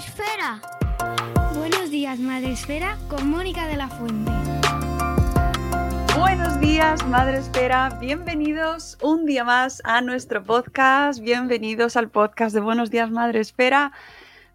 Esfera. Buenos días, Madre Esfera, con Mónica de la Fuente. Buenos días, Madre Espera. Bienvenidos un día más a nuestro podcast. Bienvenidos al podcast de Buenos días, Madre Espera.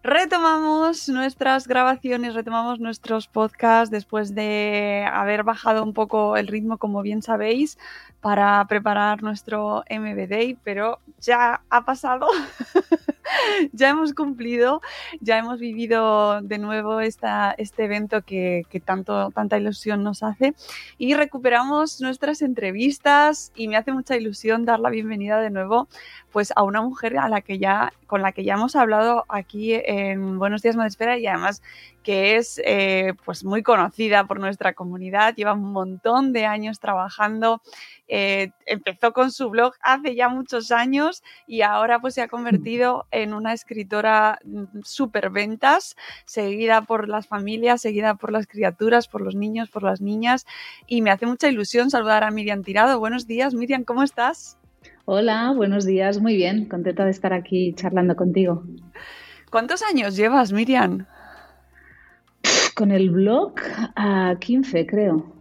Retomamos nuestras grabaciones, retomamos nuestros podcasts después de haber bajado un poco el ritmo, como bien sabéis, para preparar nuestro MBD, pero ya ha pasado. ya hemos cumplido, ya hemos vivido de nuevo esta, este evento que, tanto, tanta ilusión nos hace y recuperamos nuestras entrevistas y me hace mucha ilusión dar la bienvenida de nuevo pues a una mujer a la que ya, con la que ya hemos hablado aquí en Buenos Días Madre Espera y además que es eh, pues muy conocida por nuestra comunidad, lleva un montón de años trabajando, empezó con su blog hace ya muchos años y ahora pues se ha convertido en una escritora súper ventas, seguida por las familias, seguida por las criaturas, por los niños, por las niñas y me hace mucha ilusión saludar a Miriam Tirado. Buenos días, Miriam, ¿cómo estás? Hola, buenos días, muy bien, contenta de estar aquí charlando contigo. ¿Cuántos años llevas, Miriam? Con el blog a 15, creo,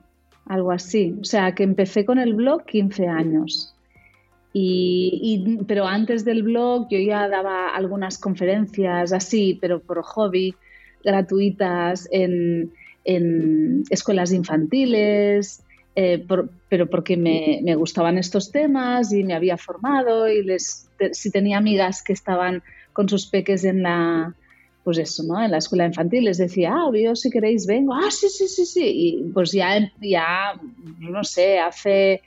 algo así. O sea, que empecé con el blog 15 años. Y, pero antes del blog yo ya daba algunas conferencias así, pero por hobby, gratuitas en, en escuelas infantiles, eh, pero porque me, me, gustaban estos temas y me había formado y les, si tenía amigas que estaban con sus peques en la, pues eso, ¿no? En la escuela infantil les decía, ah, yo si queréis vengo, ah, sí, sí, sí, sí, y pues ya, ya no sé, hace,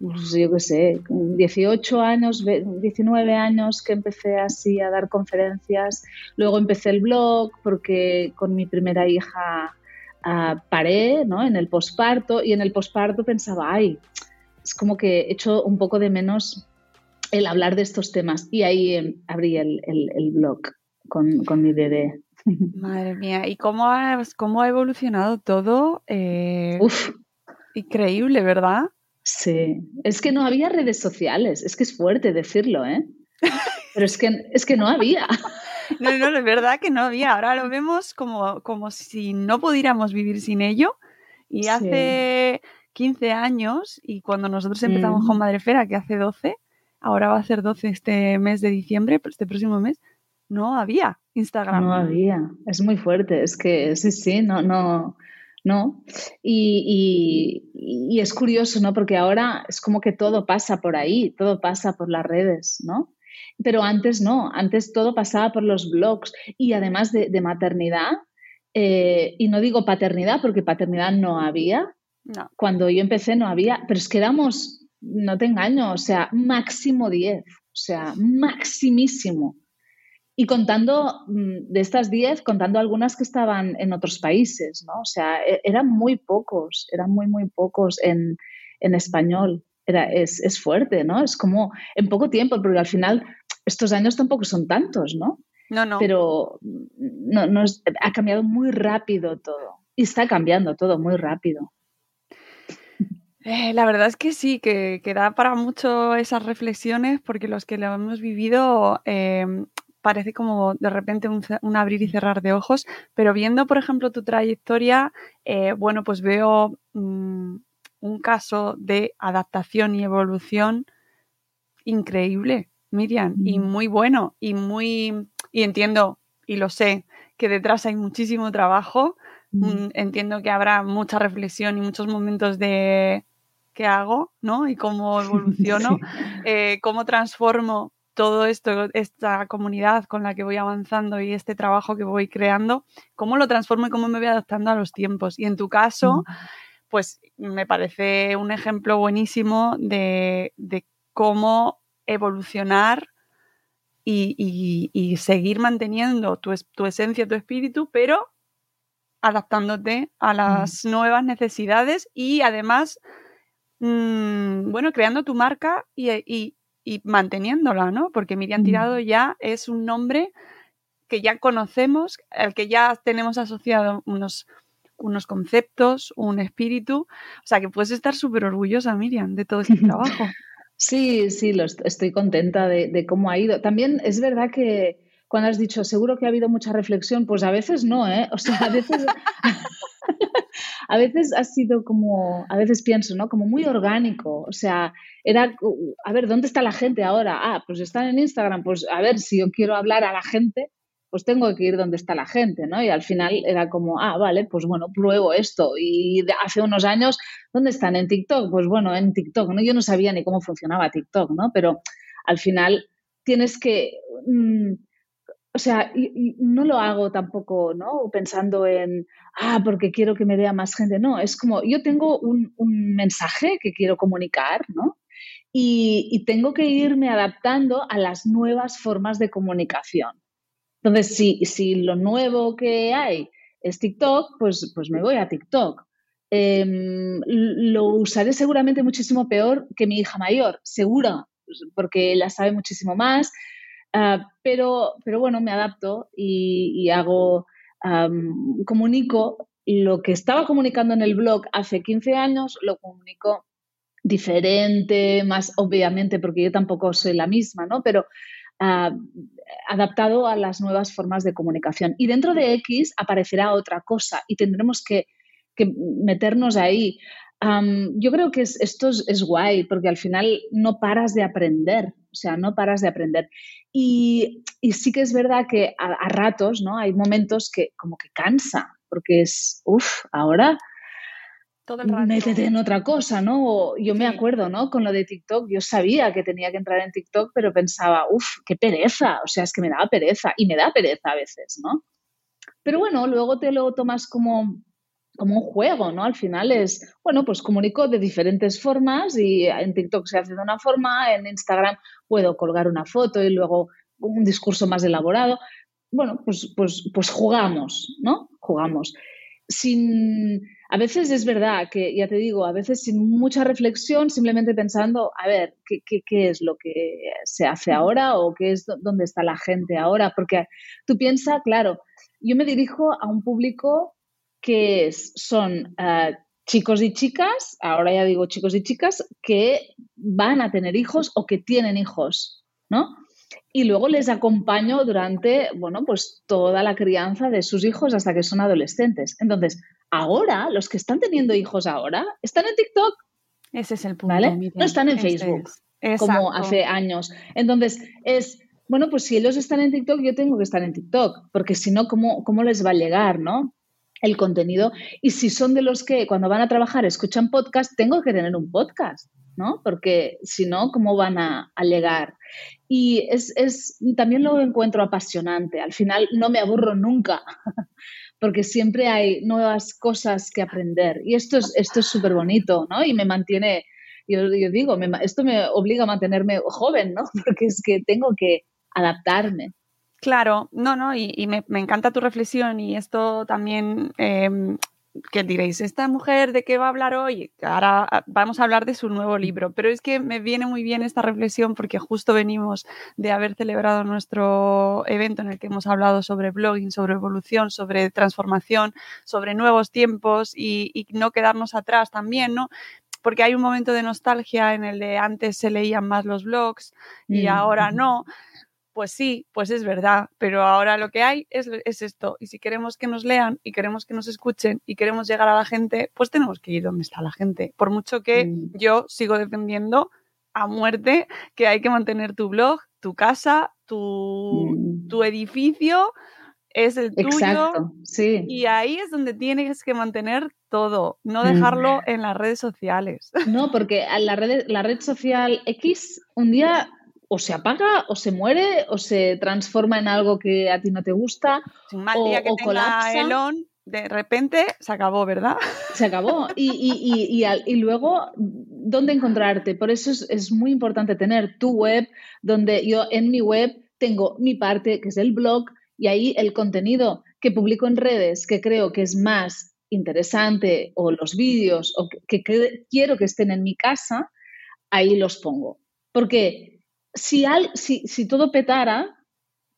pues yo qué sé, 18 años, 19 años que empecé así a dar conferencias, luego empecé el blog porque con mi primera hija Uh, paré ¿no? en el posparto y en el posparto pensaba, ay, es como que he hecho un poco de menos el hablar de estos temas y ahí eh, abrí el blog con, con, mi bebé. Madre mía, ¿y cómo ha, cómo ha evolucionado todo? Eh, Uf. Increíble, ¿verdad? Sí, es que no había redes sociales, es que es fuerte decirlo, ¿eh? Pero es que, es que no había. No, no, es verdad que no había. Ahora lo vemos como, como si no pudiéramos vivir sin ello. Y hace sí. 15 años, y cuando nosotros empezamos mm. con Madrefera, que hace 12, ahora va a ser 12 este mes de diciembre, este próximo mes, no había Instagram. No había. Es muy fuerte. Es que sí, sí, no, no. ¿no? Y, y, y, es curioso, ¿no? Porque ahora es como que todo pasa por ahí, todo pasa por las redes, ¿no? Pero antes no, antes todo pasaba por los blogs y además de, de maternidad, eh, y no digo paternidad porque paternidad no había, no. cuando yo empecé no había, pero es que éramos, no te engaño, o sea, máximo 10, o sea, maximísimo. Y contando mm, de estas 10, contando algunas que estaban en otros países, ¿no? O sea, eran muy pocos, eran muy, muy pocos en, en español. Era, es, es, fuerte, ¿no? Es como en poco tiempo, porque al final estos años tampoco son tantos, ¿no? No, no. Pero no, no es, ha cambiado muy rápido todo. Y está cambiando todo muy rápido. Eh, la verdad es que sí, que, que, da para mucho esas reflexiones, porque los que lo hemos vivido eh, parece como de repente un, un, abrir y cerrar de ojos, pero viendo, por ejemplo, tu trayectoria, eh, bueno, pues veo mmm, un caso de adaptación y evolución increíble, Miriam, y Mm. muy bueno, y muy, y entiendo, y lo sé, que detrás hay muchísimo trabajo, Mm. Mm, entiendo que habrá mucha reflexión y muchos momentos de qué hago, ¿no? Y cómo evoluciono, Sí. eh, cómo transformo todo esto, esta comunidad con la que voy avanzando y este trabajo que voy creando, cómo lo transformo y cómo me voy adaptando a los tiempos. Y en tu caso, pues me parece un ejemplo buenísimo de, de cómo evolucionar y, y- y seguir manteniendo tu, tu esencia, tu espíritu, pero adaptándote a las nuevas necesidades y además, mm, bueno, creando tu marca y, y- y manteniéndola, ¿no? Porque Miriam. Tirado ya es un nombre que ya conocemos, al que ya tenemos asociado unos, unos conceptos, un espíritu. O sea, que puedes estar súper orgullosa, Miriam, de todo este trabajo. Sí, sí, lo est- estoy contenta de, de cómo ha ido. También es verdad que cuando has dicho, seguro que ha habido mucha reflexión, pues a veces no, ¿eh? O sea, a veces, a veces ha sido como, a veces pienso, ¿no? Como muy orgánico. O sea, era, a ver, ¿dónde está la gente ahora? Ah, pues están en Instagram. Pues a ver, si yo quiero hablar a la gente, pues tengo que ir donde está la gente, ¿no? Y al final era como, ah, vale, pues bueno, pruebo esto. Y hace unos años, ¿dónde están? ¿En TikTok? Pues bueno, en TikTok, ¿no? Yo no sabía ni cómo funcionaba TikTok, ¿no? Pero al final tienes que, mm, o sea, y- y no lo hago tampoco, ¿no? Pensando en, ah, porque quiero que me vea más gente. No, es como, yo tengo un, mensaje que quiero comunicar, ¿no? Y, tengo que irme adaptando a las nuevas formas de comunicación. Entonces, si, si lo nuevo que hay es TikTok, pues, pues me voy a TikTok. Em, lo usaré seguramente muchísimo peor que mi hija mayor, segura, porque ella sabe muchísimo más, ah, pero, pero bueno, me adapto y, hago, comunico lo que estaba comunicando en el blog hace 15 años, lo comunico diferente, más obviamente, porque yo tampoco soy la misma, ¿no? Pero ah, adaptado a las nuevas formas de comunicación. Y dentro de X aparecerá otra cosa y tendremos que, meternos ahí. Yo creo que es- esto es, es guay porque al final no paras de aprender, o sea, no paras de aprender. Y, y sí que es verdad que a, a ratos, ¿no? Hay momentos que como que cansa, porque es, uff, ahora Todo el rato. métete en otra cosa, ¿no? O yo me acuerdo, ¿no? Con lo de TikTok, yo sabía que tenía que entrar en TikTok, pero pensaba, uff, qué pereza, o sea, es que me daba pereza y me da pereza a veces, ¿no? Pero bueno, luego te lo tomas como, como un juego, ¿no? Al final es, bueno, pues comunico de diferentes formas y en TikTok se hace de una forma, en Instagram puedo colgar una foto y luego un discurso más elaborado. Bueno, pues, pues, pues jugamos, ¿no? Jugamos. Sin, a veces es verdad que, ya te digo, a veces sin mucha reflexión, simplemente pensando, a ver, ¿qué, qué, qué es lo que se hace ahora o qué es dó- dónde está la gente ahora? Porque tú piensas, claro, yo me dirijo a un público que es- son ah, chicos y chicas, ahora ya digo chicos y chicas, que van a tener hijos o que tienen hijos, ¿no? Y luego les acompaño durante, bueno, pues toda la crianza de sus hijos hasta que son adolescentes. Entonces, ahora, los que están teniendo hijos ahora, están en TikTok, Ese es el punto. ¿vale? Miriam. No están en Este Facebook, es. como hace años. Entonces, es, bueno, pues si ellos están en TikTok, yo tengo que estar en TikTok, porque si no, ¿cómo, cómo les va a llegar, no? El contenido. Y si son de los que cuando van a trabajar escuchan podcast, tengo que tener un podcast, ¿no? Porque si no, ¿cómo van a, a llegar? Y es, es, también lo encuentro apasionante. Al final no me aburro nunca, porque siempre hay nuevas cosas que aprender. Y esto es esto es súper bonito, ¿no? Y me mantiene, yo, digo, me esto me obliga a mantenerme joven, ¿no? Porque es que tengo que adaptarme. Claro, no, no, y, y me, me encanta tu reflexión y esto también, eh, que diréis, ¿esta mujer de qué va a hablar hoy? Ahora ah, vamos a hablar de su nuevo libro, pero es que me viene muy bien esta reflexión porque justo venimos de haber celebrado nuestro evento en el que hemos hablado sobre blogging, sobre evolución, sobre transformación, sobre nuevos tiempos y, y no quedarnos atrás también, ¿no? Porque hay un momento de nostalgia en el de antes se leían más los blogs y Mm, ahora no. Pues sí, pues es verdad, pero ahora lo que hay es, es, esto. Y si queremos que nos lean y queremos que nos escuchen y queremos llegar a la gente, pues tenemos que ir donde está la gente. Por mucho que mm. yo sigo defendiendo a muerte que hay que mantener tu blog, tu casa, tu, mm. tu edificio es el tuyo. Exacto, sí. Y ahí es donde tienes que mantener todo, no dejarlo mm. en las redes sociales. No, porque la red, la red social X un día o se apaga, o se muere, o se transforma en algo que a ti no te gusta. Un mal día que tenga Elon, de repente se acabó, ¿verdad? Se acabó. Y, y, y, luego, ¿dónde encontrarte? Por eso es, es muy importante tener tu web, donde yo en mi web tengo mi parte, que es el blog, y ahí el contenido que publico en redes, que creo que es más interesante, o los vídeos, o que, quiero que estén en mi casa, ahí los pongo. Porque si, al, si, si todo petara,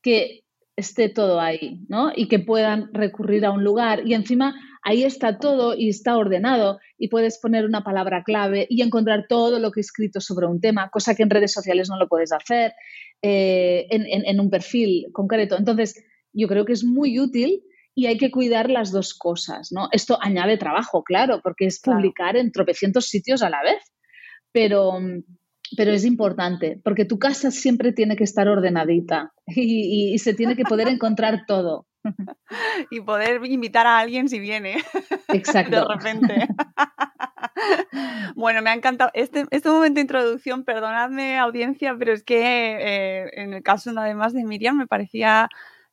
que esté todo ahí, ¿no? Y que puedan recurrir a un lugar. Y encima ahí está todo y está ordenado y puedes poner una palabra clave y encontrar todo lo que he escrito sobre un tema, cosa que en redes sociales no lo puedes hacer eh, en, un perfil concreto. Entonces, yo creo que es muy útil y hay que cuidar las dos cosas, ¿no? Esto añade trabajo, claro, porque es publicar en tropecientos sitios a la vez, pero pero es importante, porque tu casa siempre tiene que estar ordenadita y, se tiene que poder encontrar todo. Y poder invitar a alguien si viene. Exacto. De repente. Bueno, me ha encantado este, este momento de introducción, perdonadme audiencia, pero es que eh, en el caso además de Miriam me parecía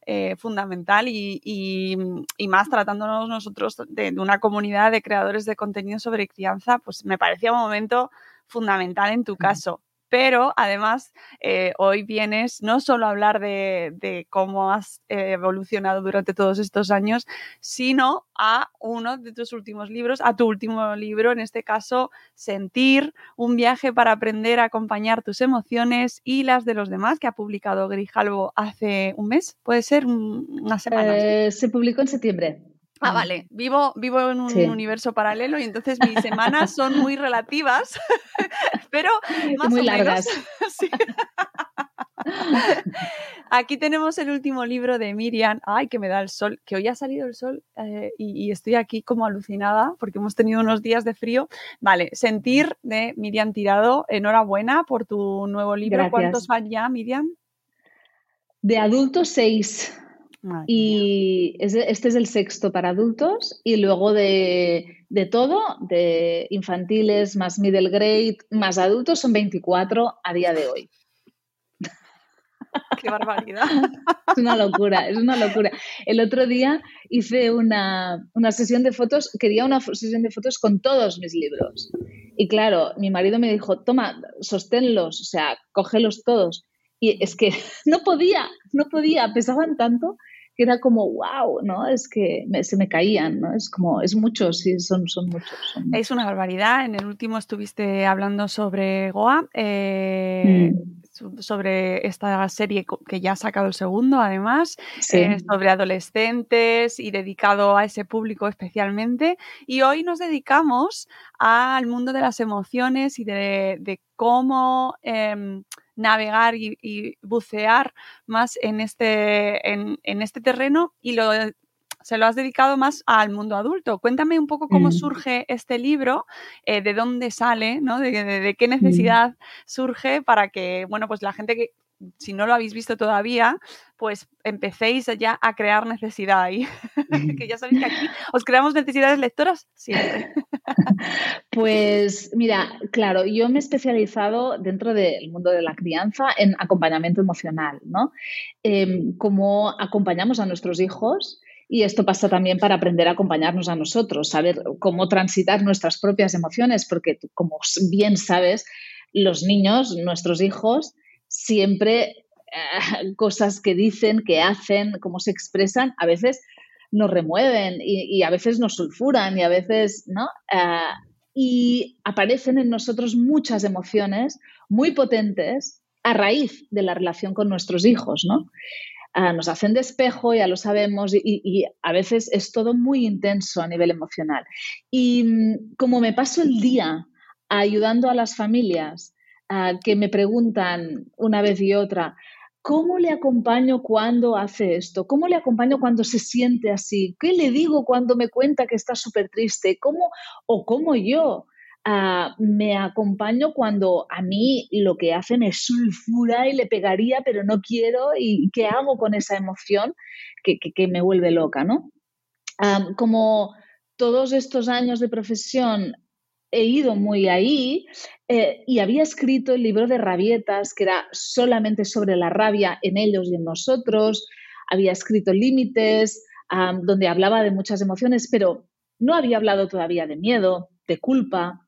eh, fundamental y, y, más tratándonos nosotros de, de, una comunidad de creadores de contenido sobre crianza, pues me parecía un momento fundamental en tu caso. Pero además, eh, hoy vienes no solo a hablar de, cómo has eh, evolucionado durante todos estos años, sino a uno de tus últimos libros, a tu último libro, en este caso, Sentir, un viaje para aprender a acompañar tus emociones y las de los demás, que ha publicado Grijalvo hace un mes, puede ser una semana. Eh, se publicó en septiembre. Ah, vale. Vivo, vivo en un universo paralelo y entonces mis semanas son muy relativas, pero más muy largas. Aquí tenemos el último libro de Miriam. Ay, que me da el sol, que hoy ha salido el sol eh, y, estoy aquí como alucinada porque hemos tenido unos días de frío. Vale, Sentir de Miriam Tirado. Enhorabuena por tu nuevo libro. ¿Cuántos van ya, Miriam? De adultos, seis y este es el sexto para adultos y luego de, de, todo, de infantiles más middle grade más adultos, son 24 a día de hoy. ¡Qué barbaridad! Es una locura, es una locura. El otro día hice una, una sesión de fotos, quería una sesión de fotos con todos mis libros. Y claro, mi marido me dijo, toma, sosténlos, o sea, cógelos todos. Y es que no podía, no podía, pesaban tanto que era como, wow, ¿no? Es que se me caían, ¿no? Es como, es mucho, sí, son, son, muchos, Es una barbaridad. En el último estuviste hablando sobre Goa. Eh, mm. sobre esta serie que ya ha sacado el segundo, además, eh, sobre adolescentes y dedicado a ese público especialmente. Y hoy nos dedicamos al mundo de las emociones y de, cómo em, navegar y, bucear más en este, en, este terreno y lo, se lo has dedicado más al mundo adulto. Cuéntame un poco cómo mm. surge este libro, eh, de dónde sale, ¿no? de, qué mm. necesidad surge para que, bueno, pues la gente que si no lo habéis visto todavía, pues empecéis ya a crear necesidad ahí. que ya sabéis que aquí os creamos necesidades lectoras siempre. pues mira, claro, yo me he especializado dentro del mundo de la crianza en acompañamiento emocional, ¿no? Em, como acompañamos a nuestros hijos. Y esto pasa también para aprender a acompañarnos a nosotros, saber cómo transitar nuestras propias emociones, porque como bien sabes, los niños, nuestros hijos, siempre eh, cosas que dicen, que hacen, cómo se expresan, a veces nos remueven y, a veces nos sulfuran y a veces, ¿no? Eh, y aparecen en nosotros muchas emociones muy potentes a raíz de la relación con nuestros hijos, ¿no? Eh, nos hacen de espejo, ya lo sabemos, y, a veces es todo muy intenso a nivel emocional. Y mm, como me paso el día ayudando a las familias que me preguntan una vez y otra, ¿Cómo le acompaño cuando hace esto? ¿Cómo le acompaño cuando se siente así? ¿Qué le digo cuando me cuenta que está súper triste? ¿Cómo o cómo yo ah, me acompaño cuando a mí lo que hace me sulfura y le pegaría, pero no quiero? ¿Y qué hago con esa emoción que, me vuelve loca, no? Ah, como todos estos años de profesión he ido muy ahí eh, y había escrito el libro de rabietas, que era solamente sobre la rabia en ellos y en nosotros. Había escrito Límites, donde hablaba de muchas emociones, pero no había hablado todavía de miedo, de culpa,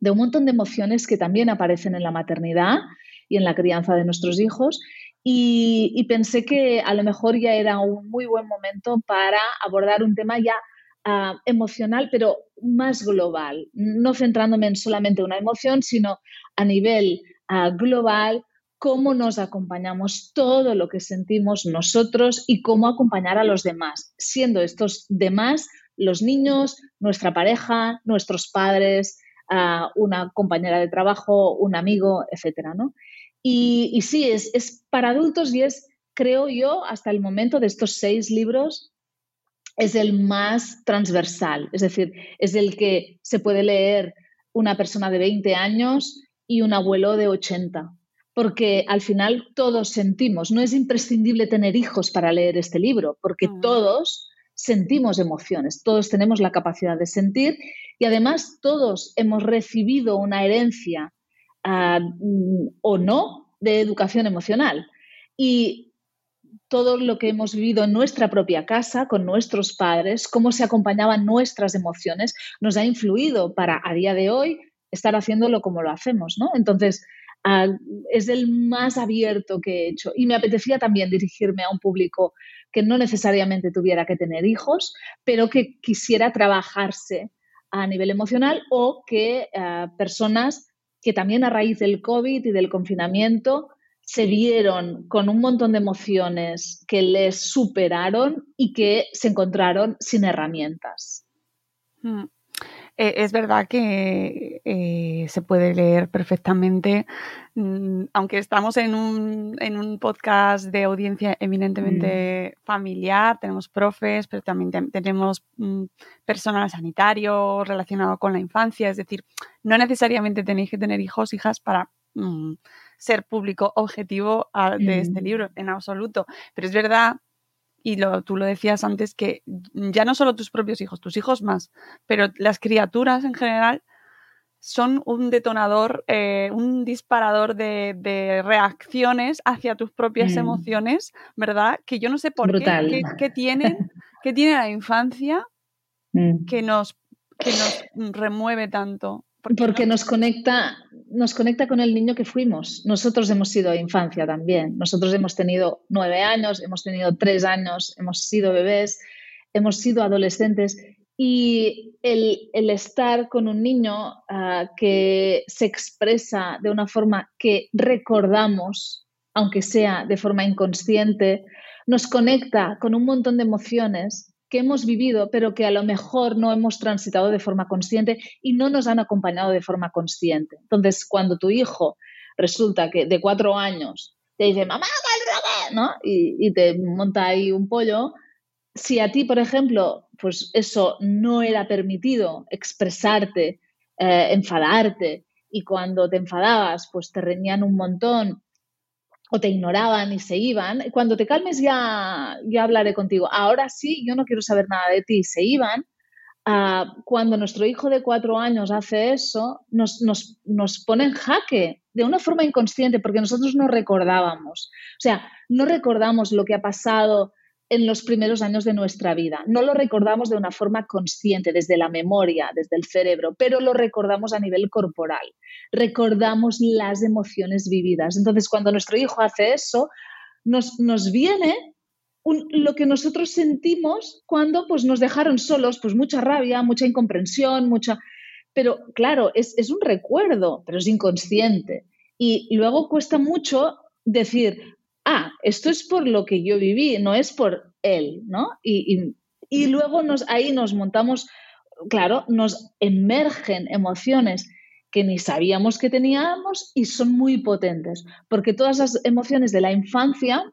De un montón de emociones que también aparecen en la maternidad y en la crianza de nuestros hijos. Y, pensé que a lo mejor ya era un muy buen momento para abordar un tema ya ah, emocional, pero más global, no centrándome en solamente una emoción, sino a nivel ah, global, cómo nos acompañamos todo lo que sentimos nosotros y cómo acompañar a los demás, siendo estos demás los niños, nuestra pareja, nuestros padres, una compañera de trabajo, un amigo, etcétera, ¿no? Y, sí, es, es, para adultos y es, creo yo, hasta el momento de estos seis libros, es el más transversal, es decir, es el que se puede leer una persona de 20 años y un abuelo de 80, porque al final todos sentimos, no es imprescindible tener hijos para leer este libro, porque mm. todos sentimos emociones, todos tenemos la capacidad de sentir y además todos hemos recibido una herencia ah, mm, o no de educación emocional. Y todo lo que hemos vivido en nuestra propia casa, con nuestros padres, cómo se acompañaban nuestras emociones, nos ha influido para a día de hoy estar haciéndolo como lo hacemos, ¿no? Entonces, ah, es el más abierto que he hecho. Y me apetecía también dirigirme a un público que no necesariamente tuviera que tener hijos, pero que quisiera trabajarse a nivel emocional o que eh, personas que también a raíz del COVID y del confinamiento se vieron con un montón de emociones que les superaron y que se encontraron sin herramientas. Hmm. Eh, es verdad que eh, se puede leer perfectamente, mm, aunque estamos en un, en un, podcast de audiencia eminentemente mm. familiar, tenemos profes, pero también tenemos mm, personal sanitario relacionado con la infancia, es decir, no necesariamente tenéis que tener hijos, hijas para ser público objetivo ah, de este libro, en absoluto, pero es verdad y lo, tú lo decías antes, que ya no solo tus propios hijos, tus hijos más, pero las criaturas en general son un detonador, eh, un disparador de, reacciones hacia tus propias mm. emociones, ¿verdad? Que yo no sé por qué, qué, tienen, qué tiene la infancia mm. que, nos, que nos remueve tanto. Porque nos conecta, nos conecta con el niño que fuimos. Nosotros hemos sido infancia también. Nosotros hemos tenido nueve años, hemos tenido tres años, hemos sido bebés, hemos sido adolescentes. Y el, estar con un niño ah, que se expresa de una forma que recordamos, aunque sea de forma inconsciente, nos conecta con un montón de emociones que hemos vivido, pero que a lo mejor no hemos transitado de forma consciente y no nos han acompañado de forma consciente. Entonces, cuando tu hijo resulta que de cuatro años te dice, mamá, ¿no? Y, y te monta ahí un pollo, si a ti, por ejemplo, pues eso no era permitido expresarte, eh, enfadarte, y cuando te enfadabas, pues te reñían un montón o te ignoraban y se iban. Cuando te calmes ya, ya hablaré contigo. Ahora sí, yo no quiero saber nada de ti. Se iban. Ah, cuando nuestro hijo de cuatro años hace eso, nos, nos, nos pone en jaque de una forma inconsciente porque nosotros no recordábamos. O sea, no recordamos lo que ha pasado en los primeros años de nuestra vida. No lo recordamos de una forma consciente, desde la memoria, desde el cerebro, pero lo recordamos a nivel corporal. Recordamos las emociones vividas. Entonces, cuando nuestro hijo hace eso, nos, nos viene lo que nosotros sentimos cuando pues, nos dejaron solos, pues mucha rabia, mucha incomprensión, mucha... Pero claro, es, es un recuerdo, pero es inconsciente. Y luego cuesta mucho decir, ah, esto es por lo que yo viví, no es por él, ¿no? Y, luego nos, ahí nos montamos, claro, nos emergen emociones que ni sabíamos que teníamos y son muy potentes, porque todas las emociones de la infancia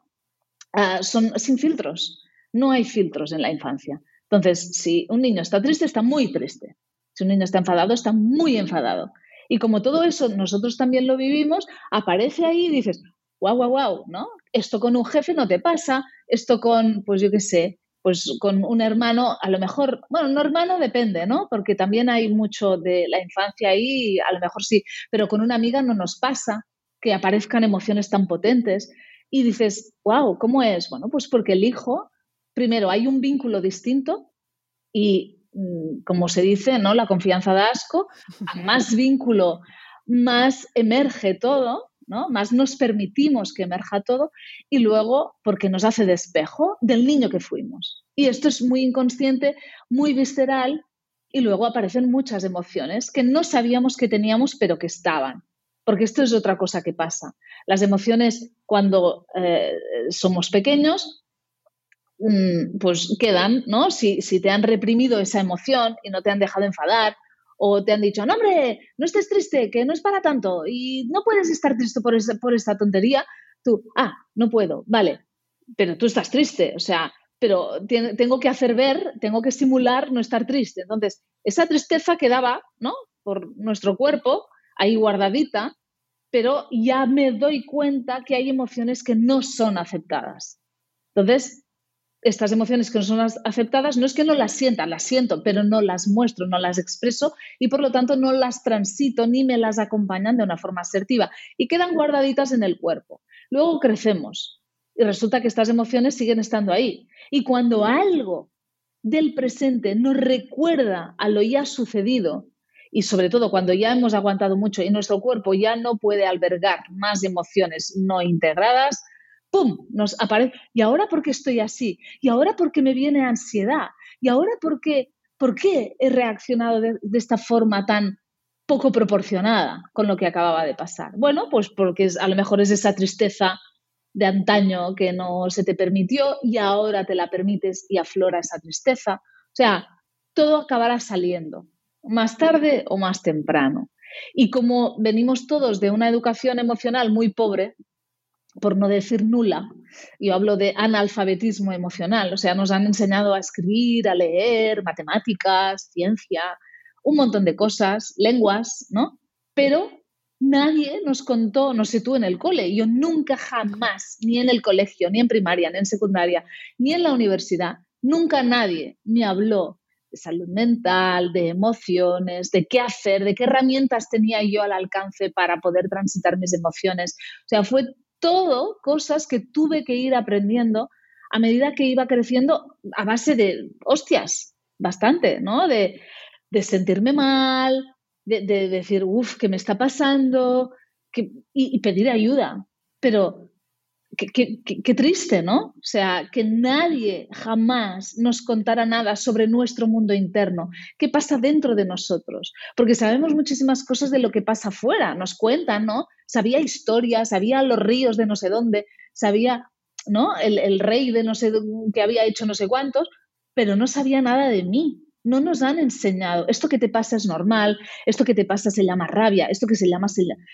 ah, son sin filtros, no hay filtros en la infancia. Entonces, si un niño está triste, está muy triste. Si un niño está enfadado, está muy enfadado. Y como todo eso nosotros también lo vivimos, aparece ahí y dices, wow, wow, wow, ¿no? Esto con un jefe no te pasa, esto con, pues yo qué sé, pues con un hermano, a lo mejor, bueno, un hermano depende, ¿no? Porque también hay mucho de la infancia ahí, a lo mejor sí, pero con una amiga no nos pasa que aparezcan emociones tan potentes. Y dices, wow, ¿cómo es? Bueno, pues porque el hijo, primero, hay un vínculo distinto y, mm, como se dice, ¿no? La confianza da asco, más vínculo, más emerge todo más nos permitimos que emerja todo y luego porque nos hace despejo del niño que fuimos. Y esto es muy inconsciente, muy visceral y luego aparecen muchas emociones que no sabíamos que teníamos pero que estaban. Porque esto es otra cosa que pasa. Las emociones cuando eh, somos pequeños, mm, pues quedan, ¿no? Si, si te han reprimido esa emoción y no te han dejado enfadar o te han dicho, no, hombre, no estés triste, que no es para tanto y no puedes estar triste por, por esta tontería, tú, ah, no puedo, vale, pero tú estás triste, o sea, pero tengo que hacer ver, tengo que simular no estar triste. Entonces, esa tristeza quedaba, ¿no? Por nuestro cuerpo, ahí guardadita, pero ya me doy cuenta que hay emociones que no son aceptadas. Entonces, estas emociones que no son aceptadas, no es que no las sienta, las siento, pero no las muestro, no las expreso y por lo tanto no las transito ni me las acompañan de una forma asertiva y quedan guardaditas en el cuerpo. Luego crecemos y resulta que estas emociones siguen estando ahí. Y cuando algo del presente nos recuerda a lo ya sucedido, y sobre todo cuando ya hemos aguantado mucho y nuestro cuerpo ya no puede albergar más emociones no integradas, ¡pum! nos aparece. ¿Y ahora por qué estoy así? ¿Y ahora por qué me viene ansiedad? ¿Y ahora por qué, por qué he reaccionado de, esta forma tan poco proporcionada con lo que acababa de pasar? Bueno, pues porque a lo mejor es esa tristeza de antaño que no se te permitió y ahora te la permites y aflora esa tristeza. O sea, todo acabará saliendo, más tarde o más temprano. Y como venimos todos de una educación emocional muy pobre, por no decir nula. Yo hablo de analfabetismo emocional, o sea, nos han enseñado a escribir, a leer, matemáticas, ciencia, un montón de cosas, lenguas, ¿no? Pero nadie nos contó, no sé tú en el cole, yo nunca jamás, ni en el colegio, ni en primaria, ni en secundaria, ni en la universidad, nunca nadie me habló de salud mental, de emociones, de qué hacer, de qué herramientas tenía yo al alcance para poder transitar mis emociones. O sea, fue todo cosas que tuve que ir aprendiendo a medida que iba creciendo a base de hostias, bastante, ¿no? De, sentirme mal, de, decir, uff, ¿qué me está pasando? y, pedir ayuda. Pero Qué, triste, ¿no? O sea, que nadie jamás nos contara nada sobre nuestro mundo interno, qué pasa dentro de nosotros, porque sabemos muchísimas cosas de lo que pasa afuera, nos cuentan, ¿no? Sabía historias, sabía los ríos de no sé dónde, sabía, ¿no? El, el rey de no sé que había hecho no sé cuántos, pero no sabía nada de mí, no nos han enseñado, esto que te pasa es normal, esto que te pasa se llama rabia, esto que se llama,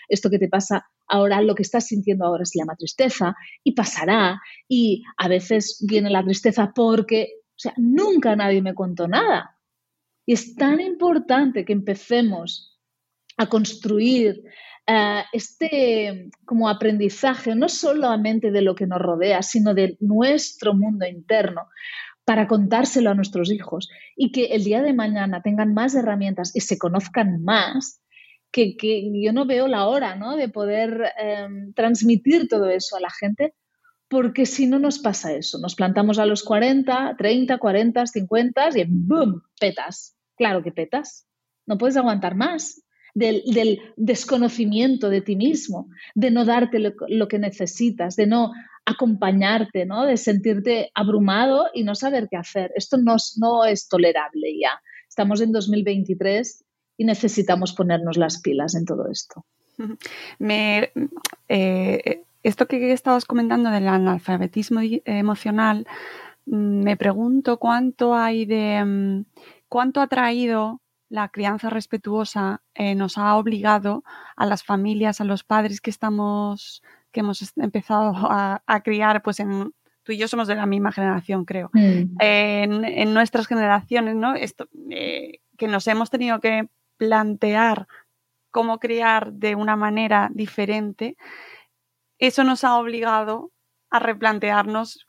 esto que te pasa ahora, lo que estás sintiendo ahora se llama tristeza y pasará y a veces viene la tristeza porque, o sea, nunca nadie me contó nada. Y es tan importante que empecemos a construir eh, este como aprendizaje, no solamente de lo que nos rodea, sino de nuestro mundo interno, para contárselo a nuestros hijos y que el día de mañana tengan más herramientas y se conozcan más, que, yo no veo la hora ¿no? de poder em, transmitir todo eso a la gente, porque si no nos pasa eso, nos plantamos a los 40, 30, 40, 50 y ¡boom! petas. Claro que petas. No puedes aguantar más del, desconocimiento de ti mismo, de no darte lo, que necesitas, de no acompañarte, ¿no? de sentirte abrumado y no saber qué hacer. Esto no, no es tolerable ya. Estamos en 2023 y necesitamos ponernos las pilas en todo esto. Me, eh, esto que estabas comentando del analfabetismo emocional, mm, me pregunto cuánto hay de mm, cuánto ha traído la crianza respetuosa, eh, nos ha obligado a las familias, a los padres que estamos, que hemos empezado a, criar, pues en, tú y yo somos de la misma generación, creo. Mm. En, nuestras generaciones, ¿no? Esto, eh, que nos hemos tenido que plantear cómo criar de una manera diferente, eso nos ha obligado a replantearnos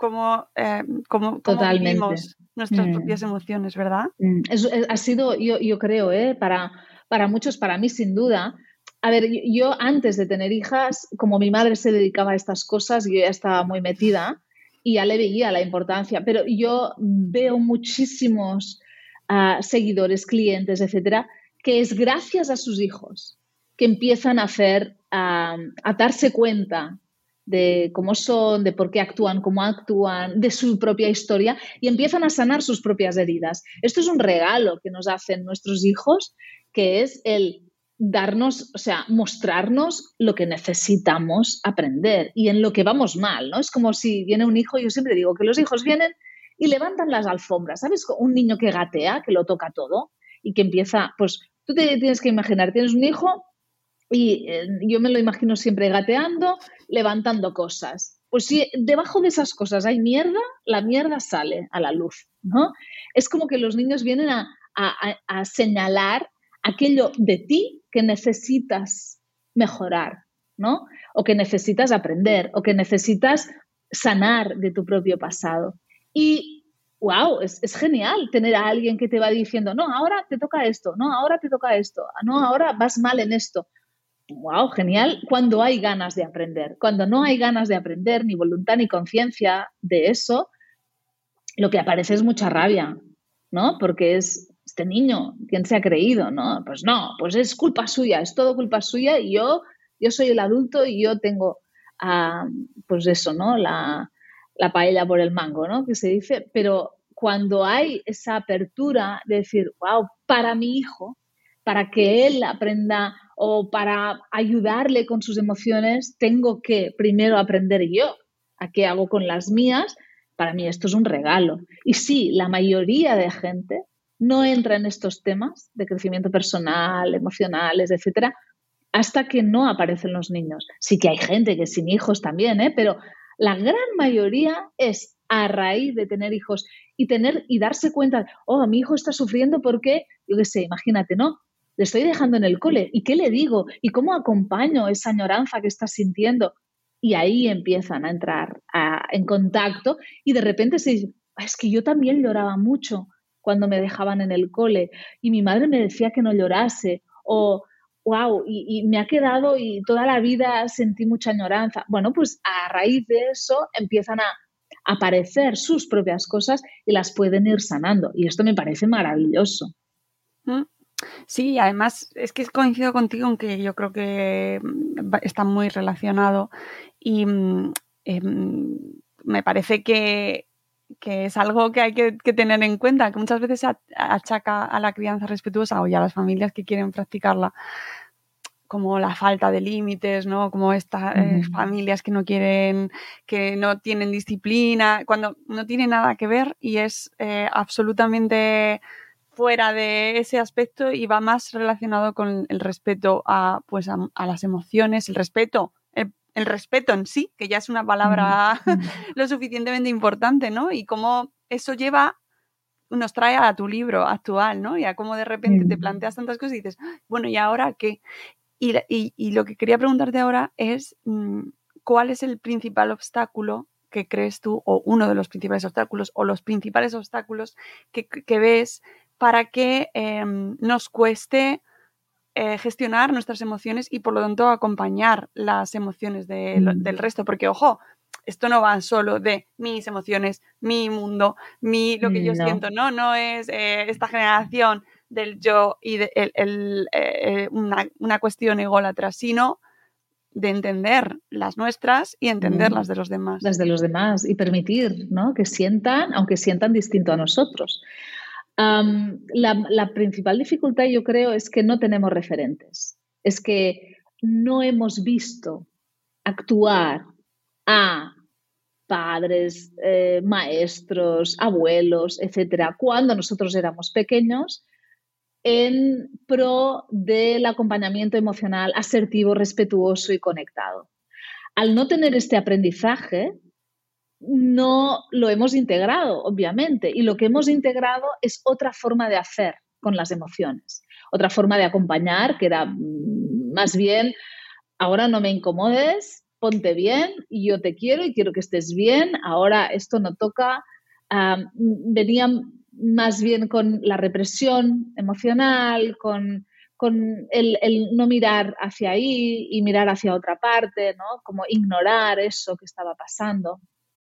cómo, eh, cómo, vivimos nuestras mm. propias emociones, ¿verdad? Mm. Ha sido, yo, yo creo, ¿eh? para, para muchos, para mí sin duda. A ver, yo, antes de tener hijas, como mi madre se dedicaba a estas cosas, yo ya estaba muy metida y ya le veía la importancia, pero yo veo muchísimos ah, seguidores, clientes, etcétera, que es gracias a sus hijos que empiezan a hacer, a, darse cuenta de cómo son, de por qué actúan, cómo actúan, de su propia historia y empiezan a sanar sus propias heridas. Esto es un regalo que nos hacen nuestros hijos, que es el darnos, o sea, mostrarnos lo que necesitamos aprender y en lo que vamos mal, ¿no? Es como si viene un hijo, yo siempre digo que los hijos vienen y levantan las alfombras, ¿sabes? Un niño que gatea, que lo toca todo y que empieza, pues tú te tienes que imaginar, tienes un hijo y eh, yo me lo imagino siempre gateando, levantando cosas. Pues si debajo de esas cosas hay mierda, la mierda sale a la luz, ¿no? Es como que los niños vienen a, a señalar aquello de ti que necesitas mejorar, ¿no? O que necesitas aprender, o que necesitas sanar de tu propio pasado. Y wow, es, genial tener a alguien que te va diciendo, no, ahora te toca esto, no, ahora te toca esto, no, ahora vas mal en esto. Wow, genial cuando hay ganas de aprender. Cuando no hay ganas de aprender, ni voluntad ni conciencia de eso, lo que aparece es mucha rabia, ¿no? Porque es este niño, ¿quién se ha creído? ¿No? Pues no, pues es culpa suya, es todo culpa suya y yo, yo soy el adulto y yo tengo, pues eso, ¿no? La, la paella por el mango, ¿no? Que se dice, pero cuando hay esa apertura de decir, wow, para mi hijo, para que él aprenda o para ayudarle con sus emociones, tengo que primero aprender yo a qué hago con las mías. Para mí esto es un regalo. Y sí, la mayoría de gente no entra en estos temas de crecimiento personal, emocionales, etcétera, hasta que no aparecen los niños. Sí que hay gente que sin hijos también, ¿eh? pero la gran mayoría es a raíz de tener hijos y tener y darse cuenta, oh, mi hijo está sufriendo porque, yo qué sé, imagínate, ¿no? Le estoy dejando en el cole. ¿Y qué le digo? ¿Y cómo acompaño esa añoranza que está sintiendo? Y ahí empiezan a entrar en contacto y de repente se dice, ah, es que yo también lloraba mucho cuando me dejaban en el cole y mi madre me decía que no llorase o wow, y, me ha quedado y toda la vida sentí mucha añoranza. Bueno, pues a raíz de eso empiezan a aparecer sus propias cosas y las pueden ir sanando. Y esto me parece maravilloso. Mm. Sí, además es que coincido contigo en que yo creo que mm, está muy relacionado y mm, em, me parece que, es algo que hay que, que, tener en cuenta, que muchas veces se achaca a la crianza respetuosa o ya a las familias que quieren practicarla como la falta de límites, ¿no? Como estas eh, familias que no quieren, que no tienen disciplina, cuando no tiene nada que ver y es eh, absolutamente fuera de ese aspecto y va más relacionado con el respeto a, pues, a, las emociones, el respeto, el, respeto en sí, que ya es una palabra lo suficientemente importante, ¿no? Y cómo eso lleva nos trae a tu libro actual, ¿no? Y a cómo de repente te planteas tantas cosas y dices, bueno, ¿y ahora qué? Y, lo que quería preguntarte ahora es, mm, ¿cuál es el principal obstáculo que crees tú, o uno de los principales obstáculos, o los principales obstáculos que, ves para que em, nos cueste eh, gestionar nuestras emociones y por lo tanto acompañar las emociones mm. del resto? Porque, ojo, esto no va solo de mis emociones, mi mundo, mi, lo que yo siento, no, no es eh, esta generación del yo y de eh, una, cuestión ególatra, sino de entender las nuestras y entender las de los demás. Las de los demás y permitir ¿no? que sientan, aunque sientan distinto a nosotros. La, principal dificultad, yo creo, es que no tenemos referentes. Es que no hemos visto actuar a padres, eh, maestros, abuelos, etcétera, cuando nosotros éramos pequeños, en pro del acompañamiento emocional asertivo, respetuoso y conectado. Al no tener este aprendizaje, no lo hemos integrado, obviamente, y lo que hemos integrado es otra forma de hacer con las emociones, otra forma de acompañar, que era mm, más bien, ahora no me incomodes, ponte bien, y yo te quiero y quiero que estés bien, ahora esto no toca. venían más bien con la represión emocional, con, con el, el, no mirar hacia ahí y mirar hacia otra parte, ¿no? Como ignorar eso que estaba pasando.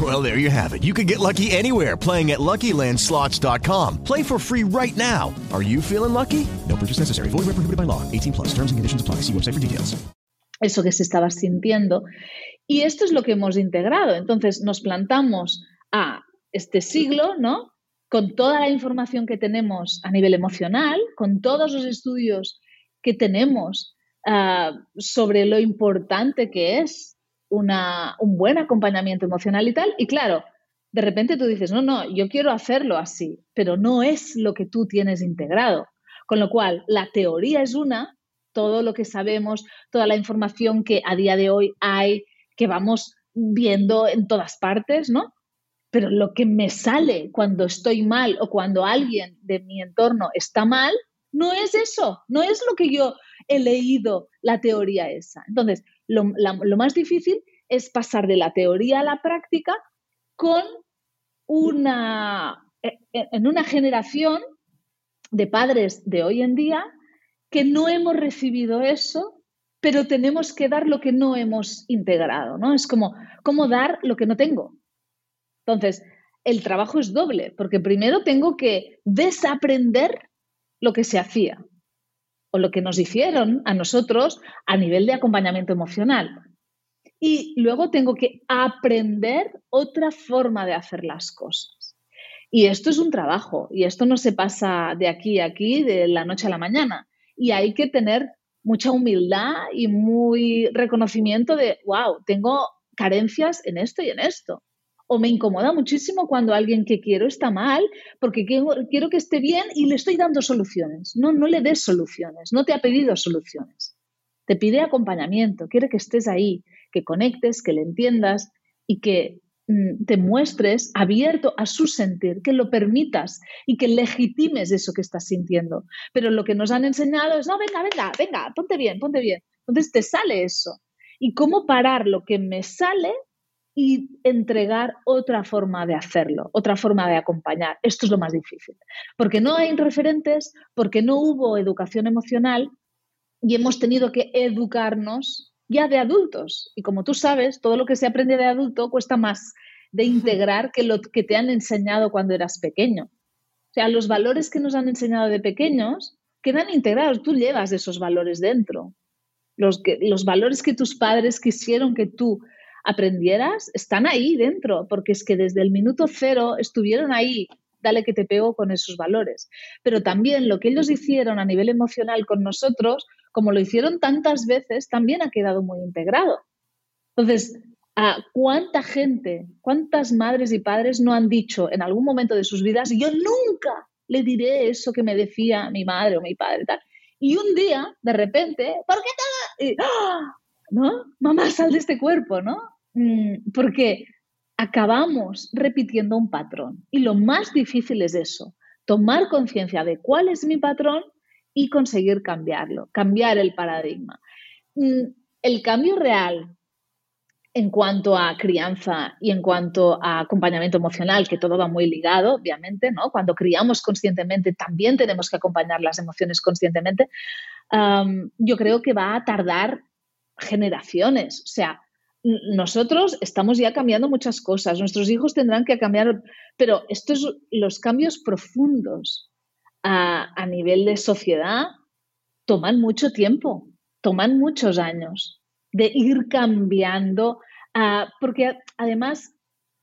Well, there you have it. You can get lucky anywhere playing at LuckyLandSlots.com. Play for free right now. Are you feeling lucky? No purchase necessary. Void where prohibited by law. 18 plus. Terms and conditions apply. See website for details. Eso que se estaba sintiendo. Y esto es lo que hemos integrado. Entonces nos plantamos a este siglo, ¿no? con toda la información que tenemos a nivel emocional, con todos los estudios que tenemos ah, sobre lo importante que es un buen acompañamiento emocional y tal. Y claro, de repente tú dices, no, no, yo quiero hacerlo así, pero no es lo que tú tienes integrado. Con lo cual, la teoría es una, todo lo que sabemos, toda la información que a día de hoy hay, que vamos viendo en todas partes, ¿no? pero lo que me sale cuando estoy mal o cuando alguien de mi entorno está mal, no es eso, no es lo que yo he leído la teoría esa. Entonces, lo, más difícil es pasar de la teoría a la práctica con una, e, e, en una generación de padres de hoy en día que no hemos recibido eso, pero tenemos que dar lo que no hemos integrado, ¿no? Es como, ¿cómo dar lo que no tengo? Entonces, el trabajo es doble, porque primero tengo que desaprender lo que se hacía o lo que nos hicieron a nosotros a nivel de acompañamiento emocional. Y luego tengo que aprender otra forma de hacer las cosas. Y esto es un trabajo, y esto no se pasa de aquí a aquí, de la noche a la mañana. Y hay que tener mucha humildad y muy reconocimiento de, wow, tengo carencias en esto y en esto o me incomoda muchísimo cuando alguien que quiero está mal porque quiero, que esté bien y le estoy dando soluciones. No, no le des soluciones, no te ha pedido soluciones. Te pide acompañamiento, quiere que estés ahí, que conectes, que le entiendas y que mm, te muestres abierto a su sentir, que lo permitas y que legitimes eso que estás sintiendo. Pero lo que nos han enseñado es, no, venga, venga, venga, ponte bien, ponte bien. Entonces te sale eso. ¿Y cómo parar lo que me sale y entregar otra forma de hacerlo, otra forma de acompañar. Esto es lo más difícil, porque no hay referentes, porque no hubo educación emocional y hemos tenido que educarnos ya de adultos. Y como tú sabes, todo lo que se aprende de adulto cuesta más de integrar que lo que te han enseñado cuando eras pequeño. O sea, los valores que nos han enseñado de pequeños quedan integrados, tú llevas esos valores dentro. Los, que, los valores que tus padres quisieron que tú aprendieras, están ahí dentro, porque es que desde el minuto cero estuvieron ahí, dale que te pego con esos valores. Pero también lo que ellos hicieron a nivel emocional con nosotros como lo hicieron tantas veces, también ha quedado muy integrado. Entonces, ¿cuánta gente, cuántas madres y padres no han dicho en algún momento de sus vidas, yo nunca le diré eso que me decía mi madre o mi padre? Tal. Y un día, de repente, ¿por qué tal? ¡ah! ¿No? Mamá, sal de este cuerpo, ¿no? Mm, porque acabamos repitiendo un patrón. Y lo más difícil es eso, tomar conciencia de cuál es mi patrón y conseguir cambiarlo, cambiar el paradigma. Mm, el cambio real en cuanto a crianza y en cuanto a acompañamiento emocional, que todo va muy ligado, obviamente, ¿no? Cuando criamos conscientemente, también tenemos que acompañar las emociones conscientemente. yo creo que va a tardar generaciones. O sea, nosotros estamos ya cambiando muchas cosas, nuestros hijos tendrán que cambiar, pero estos los cambios profundos a, a nivel de sociedad toman mucho tiempo, toman muchos años de ir cambiando, uh, porque además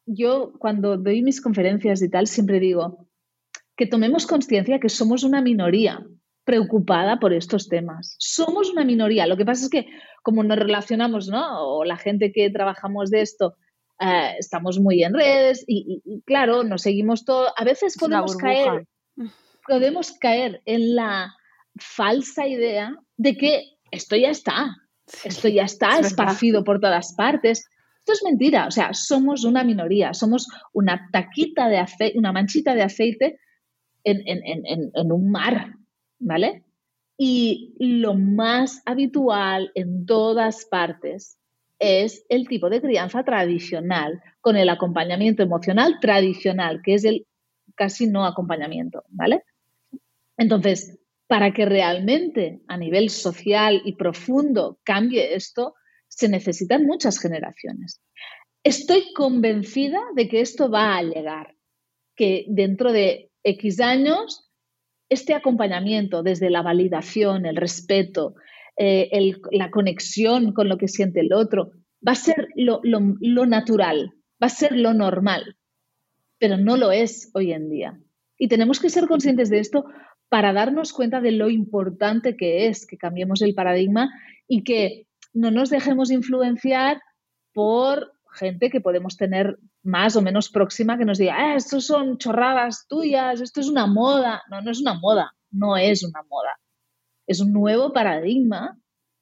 yo cuando doy mis conferencias y tal siempre digo que tomemos conciencia que somos una minoría preocupada por estos temas. Somos una minoría. Lo que pasa es que como nos relacionamos, ¿no? O la gente que trabajamos de esto, eh, estamos muy en redes y, claro, nos seguimos todo. A veces podemos caer, podemos caer en la falsa idea de que esto ya está, esto ya está esparcido por todas partes. Esto es mentira, o sea, somos una minoría, somos una taquita de aceite, una manchita de aceite en, en un mar, ¿vale? Y lo más habitual en todas partes es el tipo de crianza tradicional, con el acompañamiento emocional tradicional, que es el casi no acompañamiento, ¿vale? Entonces, para que realmente a nivel social y profundo cambie esto, se necesitan muchas generaciones. Estoy convencida de que esto va a llegar, que dentro de X años este acompañamiento desde la validación, el respeto, eh, la conexión con lo que siente el otro, va a ser lo, natural, va a ser lo normal, pero no lo es hoy en día. Y tenemos que ser conscientes de esto para darnos cuenta de lo importante que es que cambiemos el paradigma y que no nos dejemos influenciar por gente que podemos tener más o menos próxima que nos diga, ah, estos son chorradas tuyas, esto es una moda. No, no es una moda, no es una moda. Es un nuevo paradigma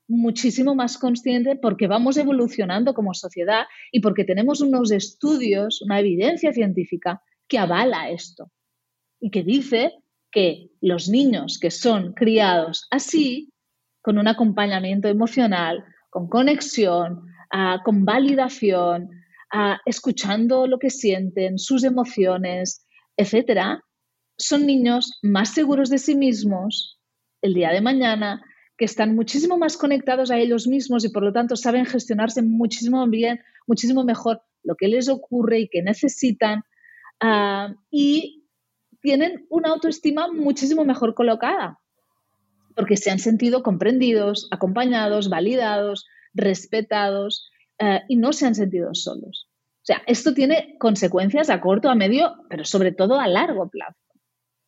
muchísimo más consciente porque vamos evolucionando como sociedad y porque tenemos unos estudios, una evidencia científica que avala esto y que dice que los niños que son criados así, con un acompañamiento emocional, con conexión, ah, con validación, escuchando lo que sienten, sus emociones, etcétera, son niños más seguros de sí mismos el día de mañana, que están muchísimo más conectados a ellos mismos y por lo tanto saben gestionarse muchísimo bien, muchísimo mejor lo que les ocurre y que necesitan ah, y tienen una autoestima muchísimo mejor colocada porque se han sentido comprendidos, acompañados, validados, respetados eh, y no se han sentido solos. O sea, esto tiene consecuencias a corto, a medio, pero sobre todo a largo plazo,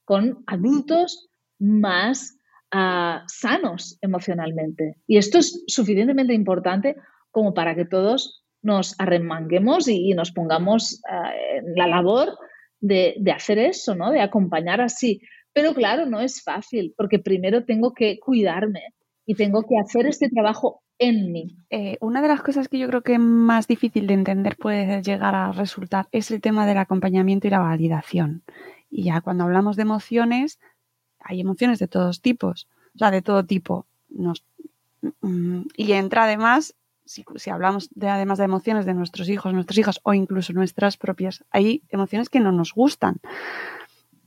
con adultos más ah, sanos emocionalmente. Y esto es suficientemente importante como para que todos nos arremanguemos y, nos pongamos ah, en la labor de, de, hacer eso, ¿no? De acompañar así. Pero claro, no es fácil, porque primero tengo que cuidarme y tengo que hacer este trabajo en mí. Eh, una de las cosas que yo creo que más difícil de entender puede llegar a resultar es el tema del acompañamiento y la validación. Y ya cuando hablamos de emociones, hay emociones de todos tipos, o sea, de todo tipo. Mm, y entra además, si, hablamos de, además de emociones de nuestros hijos, nuestros hijos o incluso nuestras propias, hay emociones que no nos gustan.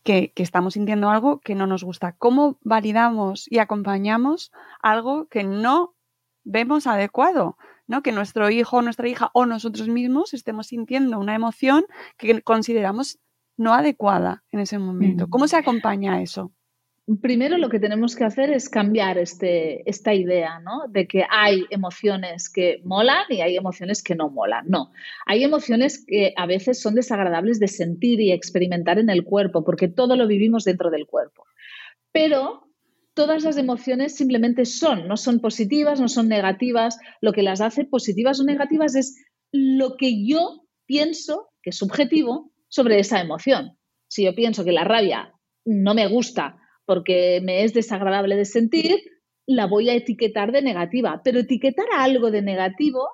Que, estamos sintiendo algo que no nos gusta. ¿Cómo validamos y acompañamos algo que no vemos adecuado, ¿no? Que nuestro hijo, nuestra hija o nosotros mismos estemos sintiendo una emoción que consideramos no adecuada en ese momento. ¿Cómo se acompaña a eso? Primero lo que tenemos que hacer es cambiar este, esta idea, ¿no? De que hay emociones que molan y hay emociones que no molan. No, hay emociones que a veces son desagradables de sentir y experimentar en el cuerpo, porque todo lo vivimos dentro del cuerpo. Pero todas las emociones simplemente son, no son positivas, no son negativas. Lo que las hace positivas o negativas es lo que yo pienso, que es subjetivo, sobre esa emoción. Si yo pienso que la rabia no me gusta porque me es desagradable de sentir, la voy a etiquetar de negativa. Pero etiquetar algo de negativo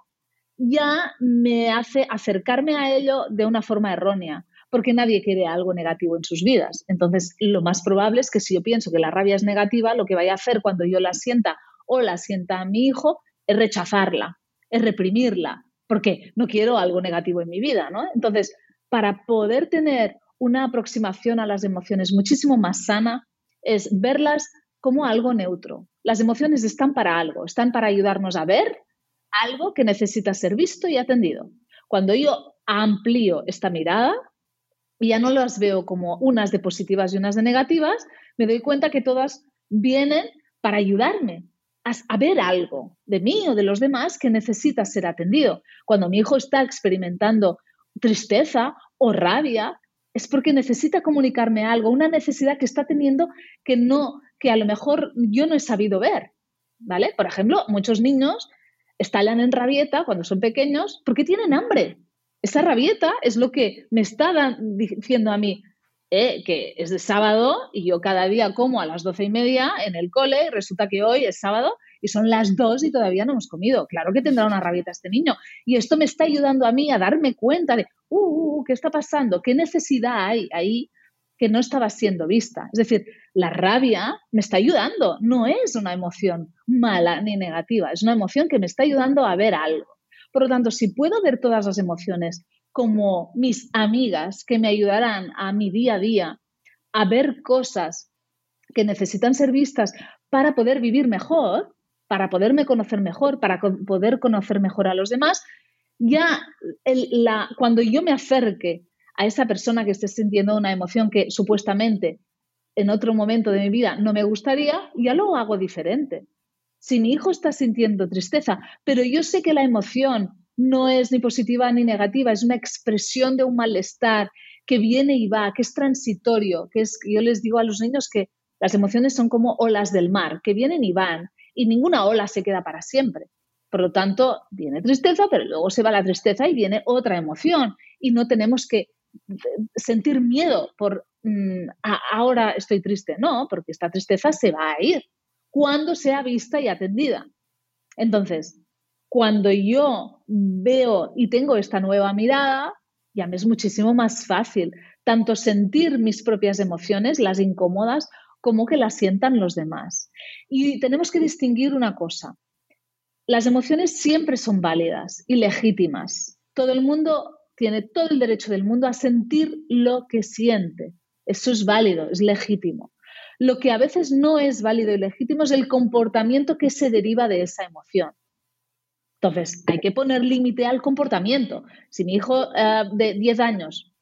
ya me hace acercarme a ello de una forma errónea porque nadie quiere algo negativo en sus vidas. Entonces, lo más probable es que si yo pienso que la rabia es negativa, lo que vaya a hacer cuando yo la sienta o la sienta mi hijo es rechazarla, es reprimirla, porque no quiero algo negativo en mi vida, ¿no? Entonces, para poder tener una aproximación a las emociones muchísimo más sana, es verlas como algo neutro. Las emociones están para algo, están para ayudarnos a ver algo que necesita ser visto y atendido. Cuando yo amplío esta mirada, y ya no las veo como unas de positivas y unas de negativas, me doy cuenta que todas vienen para ayudarme a, ver algo de mí o de los demás que necesita ser atendido. Cuando mi hijo está experimentando tristeza o rabia, es porque necesita comunicarme algo, una necesidad que está teniendo que no, que a lo mejor yo no he sabido ver. ¿Vale? Por ejemplo, muchos niños estallan en rabieta cuando son pequeños porque tienen hambre esa rabieta es lo que me está diciendo a mí, eh, que es de sábado y yo cada día como a las doce y media en el cole resulta que hoy es sábado y son las dos y todavía no hemos comido. Claro que tendrá una rabieta este niño. Y esto me está ayudando a mí a darme cuenta de, uh, uh, uh ¿qué está pasando? ¿Qué necesidad hay ahí que no estaba siendo vista? Es decir, la rabia me está ayudando, no es una emoción mala ni negativa, es una emoción que me está ayudando a ver algo. Por lo tanto, si puedo ver todas las emociones como mis amigas que me ayudarán a mi día a día a ver cosas que necesitan ser vistas para poder vivir mejor, para poderme conocer mejor, para poder conocer mejor a los demás, ya cuando yo me acerque a esa persona que esté sintiendo una emoción que supuestamente en otro momento de mi vida no me gustaría, ya lo hago diferente si mi hijo está sintiendo tristeza, pero yo sé que la emoción no es ni positiva ni negativa, es una expresión de un malestar que viene y va, que es transitorio, que es, yo les digo a los niños que las emociones son como olas del mar, que vienen y van, y ninguna ola se queda para siempre. Por lo tanto, viene tristeza, pero luego se va la tristeza y viene otra emoción, y no tenemos que sentir miedo por mm, ahora estoy triste, no, porque esta tristeza se va a ir cuando sea vista y atendida. Entonces, cuando yo veo y tengo esta nueva mirada, ya me es muchísimo más fácil tanto sentir mis propias emociones, las incómodas, como que las sientan los demás. Y tenemos que distinguir una cosa. Las emociones siempre son válidas y legítimas. Todo el mundo tiene todo el derecho del mundo a sentir lo que siente. Eso es válido, es legítimo. Lo que a veces no es válido y legítimo es el comportamiento que se deriva de esa emoción. Entonces, hay que poner límite al comportamiento. Si mi hijo eh, de 10 años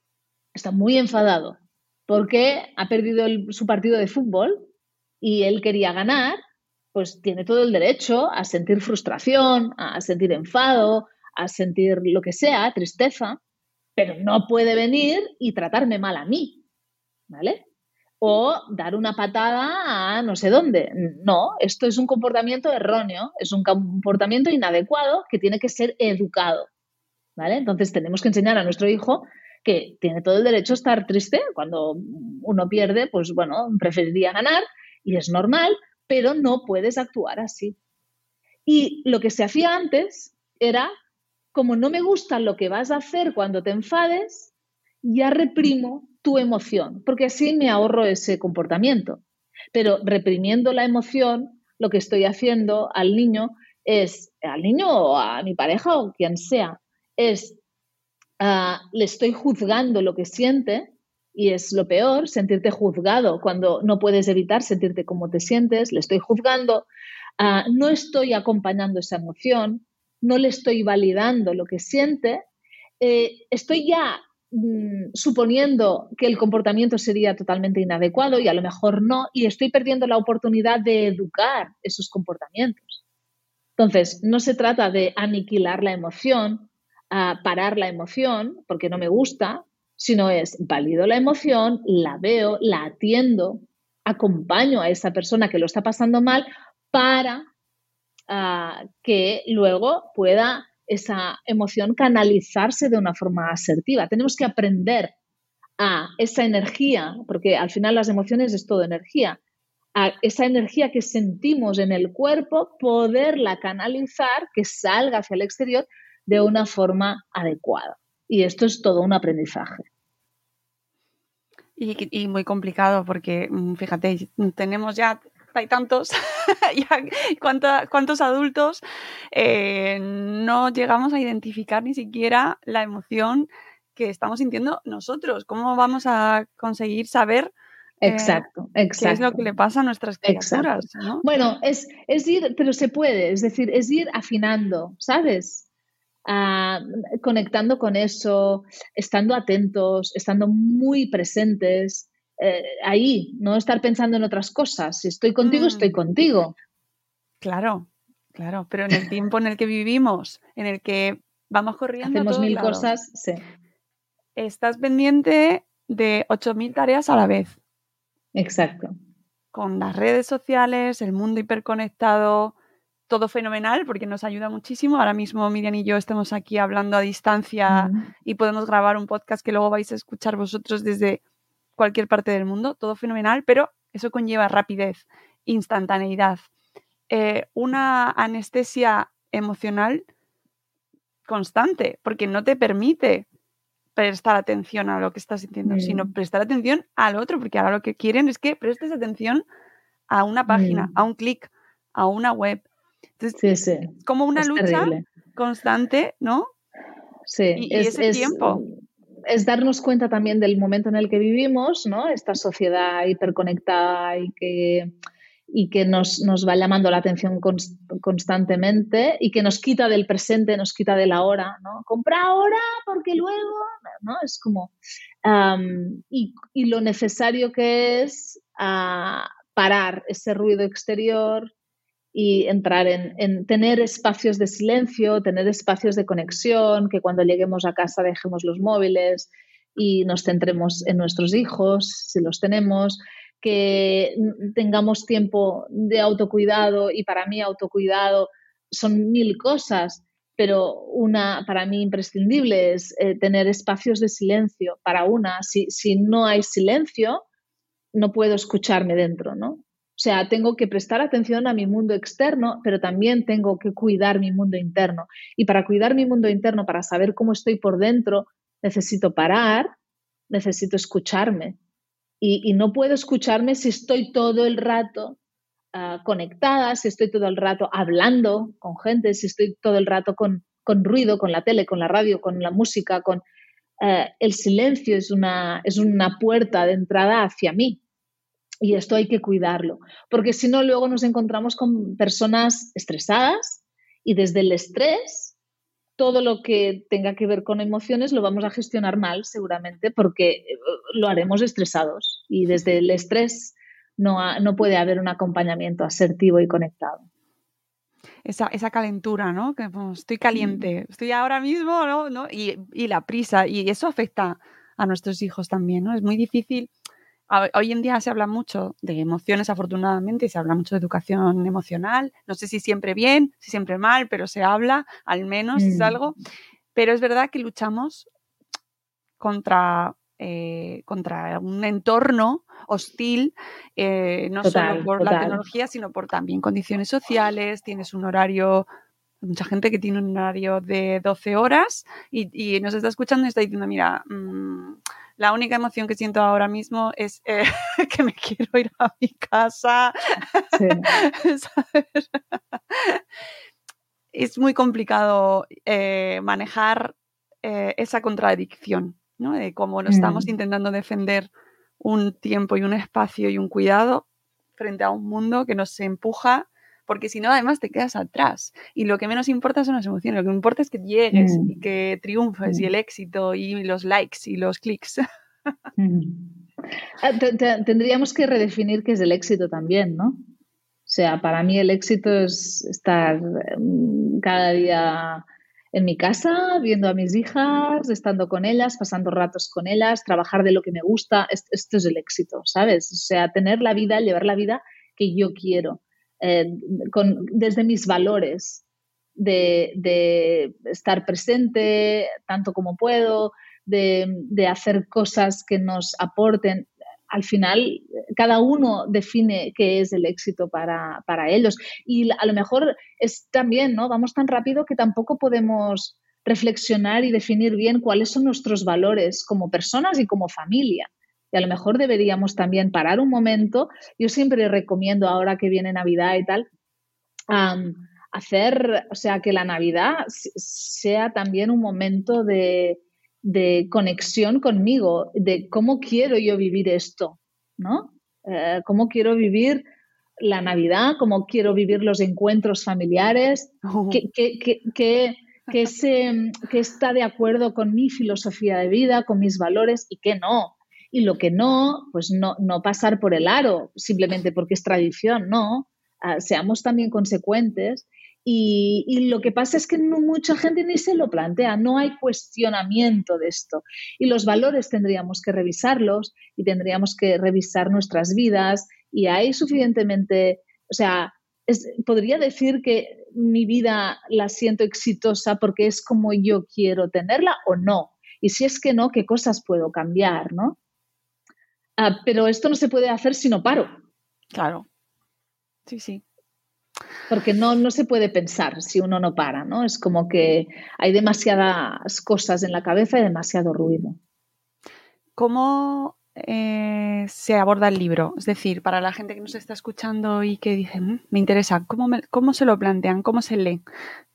está muy enfadado porque ha perdido su partido de fútbol y él quería ganar, pues tiene todo el derecho a sentir frustración, a sentir enfado, a sentir lo que sea, tristeza, pero no puede venir y tratarme mal a mí, ¿vale? O dar una patada a no sé dónde. No, esto es un comportamiento erróneo, es un comportamiento inadecuado que tiene que ser educado. ¿Vale? Entonces tenemos que enseñar a nuestro hijo que tiene todo el derecho a estar triste. Cuando uno pierde, pues bueno, preferiría ganar y es normal, pero no puedes actuar así. Y lo que se hacía antes era, como no me gusta lo que vas a hacer cuando te enfades, ya reprimo tu emoción, porque así me ahorro ese comportamiento. Pero reprimiendo la emoción, lo que estoy haciendo al niño es, al niño o a mi pareja o quien sea, es, ah, le estoy juzgando lo que siente y es lo peor, sentirte juzgado cuando no puedes evitar sentirte como te sientes, le estoy juzgando, ah, no estoy acompañando esa emoción, no le estoy validando lo que siente, eh, estoy ya Mm, suponiendo que el comportamiento sería totalmente inadecuado y a lo mejor no, y estoy perdiendo la oportunidad de educar esos comportamientos. Entonces, no se trata de aniquilar la emoción, a parar la emoción, porque no me gusta, sino es valido la emoción, la veo, la atiendo, acompaño a esa persona que lo está pasando mal para ah, que luego pueda esa emoción canalizarse de una forma asertiva. Tenemos que aprender a esa energía, porque al final las emociones es todo energía, a esa energía que sentimos en el cuerpo, poderla canalizar, que salga hacia el exterior de una forma adecuada. Y esto es todo un aprendizaje. Y, muy complicado porque, mm, fíjate, tenemos ya hay tantos, ¿cuántos adultos eh, no llegamos a identificar ni siquiera la emoción que estamos sintiendo nosotros? ¿Cómo vamos a conseguir saber Exacto, eh, exacto. ¿Qué es lo que le pasa a nuestras criaturas? Bueno, es, es, ir, pero se puede, es decir, es ir afinando, ¿sabes? Ah, conectando con eso, estando atentos, estando muy presentes, eh, ahí, no estar pensando en otras cosas. Si estoy contigo, estoy mm. contigo. Claro, claro, pero en el tiempo en el que vivimos, en el que vamos corriendo. Hacemos mil cosas, sí. Estás pendiente de 8.000 tareas a la vez. Exacto. Con las redes sociales, el mundo hiperconectado, todo fenomenal porque nos ayuda muchísimo. Ahora mismo Miriam y yo estamos aquí hablando a distancia y podemos grabar un podcast que luego vais a escuchar vosotros desde cualquier parte del mundo, todo fenomenal, pero eso conlleva rapidez, instantaneidad, eh, una anestesia emocional constante, porque no te permite prestar atención a lo que estás sintiendo, sino prestar atención al otro, porque ahora lo que quieren es que prestes atención a una página, a un clic, a una web. Entonces, sí, como una lucha constante, ¿no? Sí, y, ese tiempo es darnos cuenta también del momento en el que vivimos, ¿no? Esta sociedad hiperconectada y que, y que nos, nos va llamando la atención constantemente y que nos quita del presente, nos quita de la hora, ¿no? Compra ahora porque luego, ¿no? Es como... y, y, lo necesario que es uh, parar ese ruido exterior, y entrar en, tener espacios de silencio, tener espacios de conexión, que cuando lleguemos a casa dejemos los móviles y nos centremos en nuestros hijos, si los tenemos, que tengamos tiempo de autocuidado y para mí autocuidado son mil cosas, pero una para mí imprescindible es eh, tener espacios de silencio para una. Si, si no hay silencio, no puedo escucharme dentro, ¿no? O sea, tengo que prestar atención a mi mundo externo, pero también tengo que cuidar mi mundo interno. Y para cuidar mi mundo interno, para saber cómo estoy por dentro, necesito parar, necesito escucharme. Y, no puedo escucharme si estoy todo el rato ah, conectada, si estoy todo el rato hablando con gente, si estoy todo el rato con, ruido, con la tele, con la radio, con la música, con... Eh, el silencio es una, es una puerta de entrada hacia mí, y esto hay que cuidarlo, porque si no, luego nos encontramos con personas estresadas y desde el estrés, todo lo que tenga que ver con emociones lo vamos a gestionar mal seguramente porque eh, lo haremos estresados y desde el estrés no, no puede haber un acompañamiento asertivo y conectado. Esa, esa, calentura, ¿no? Que pues, estoy caliente, estoy ahora mismo, ¿no? ¿no? Y, y, la prisa, y eso afecta a nuestros hijos también, ¿no? Es muy difícil hoy en día se habla mucho de emociones, afortunadamente, y se habla mucho de educación emocional. No sé si siempre bien, si siempre mal, pero se habla, al menos es mm. algo. Pero es verdad que luchamos contra, eh, contra un entorno hostil, eh, no solo por la tecnología, sino por también condiciones sociales. Tienes un horario mucha gente que tiene un horario de 12 horas y, nos está escuchando y está diciendo, mira, mm, la única emoción que siento ahora mismo es eh, que me quiero ir a mi casa. es muy complicado eh, manejar eh, esa contradicción, ¿no? De cómo nos estamos mm. intentando defender un tiempo y un espacio y un cuidado frente a un mundo que nos empuja porque si no, además te quedas atrás. Y lo que menos importa son las emociones, lo que importa es que llegues mm. y que triunfes y el mm. éxito y los likes y los clics. Mm. Ah, tendríamos que redefinir qué es el éxito también, ¿no? O sea, para mí el éxito es estar cada día en mi casa, viendo a mis hijas, estando con ellas, pasando ratos con ellas, trabajar de lo que me gusta. Esto, es el éxito, ¿sabes? O sea, tener la vida, llevar la vida que yo quiero, eh, con, desde mis valores, de, de, estar presente tanto como puedo, de, de hacer cosas que nos aporten al final cada uno define qué es el éxito para, ellos. Y a lo mejor es también, ¿no? Vamos tan rápido que tampoco podemos reflexionar y definir bien cuáles son nuestros valores como personas y como familia. Y a lo mejor deberíamos también parar un momento. Yo siempre recomiendo ahora que viene Navidad y tal, hacer, o sea, que la Navidad sea también un momento de, de conexión conmigo, de cómo quiero yo vivir esto, ¿no? Eh, cómo quiero vivir la Navidad, cómo quiero vivir los encuentros familiares, oh. que, que, está de acuerdo con mi filosofía de vida, con mis valores y que no. Y lo que no, pues no, no pasar por el aro simplemente porque es tradición, no. Ah, seamos también consecuentes y, lo que pasa es que mucha gente ni se lo plantea, no hay cuestionamiento de esto. Y los valores tendríamos que revisarlos y tendríamos que revisar nuestras vidas y hay suficientemente, o sea, podría decir que mi vida la siento exitosa porque es como yo quiero tenerla o no. Y si es que no, ¿qué cosas puedo cambiar, no? Ah, pero esto no se puede hacer si no paro. Claro. Sí, sí porque no, no se puede pensar si uno no para, ¿no? Es como que hay demasiadas cosas en la cabeza y demasiado ruido. ¿Cómo eh, se aborda el libro? Es decir, para la gente que nos está escuchando y que dice, mm, me interesa, ¿cómo, cómo se lo plantean? ¿Cómo se lee?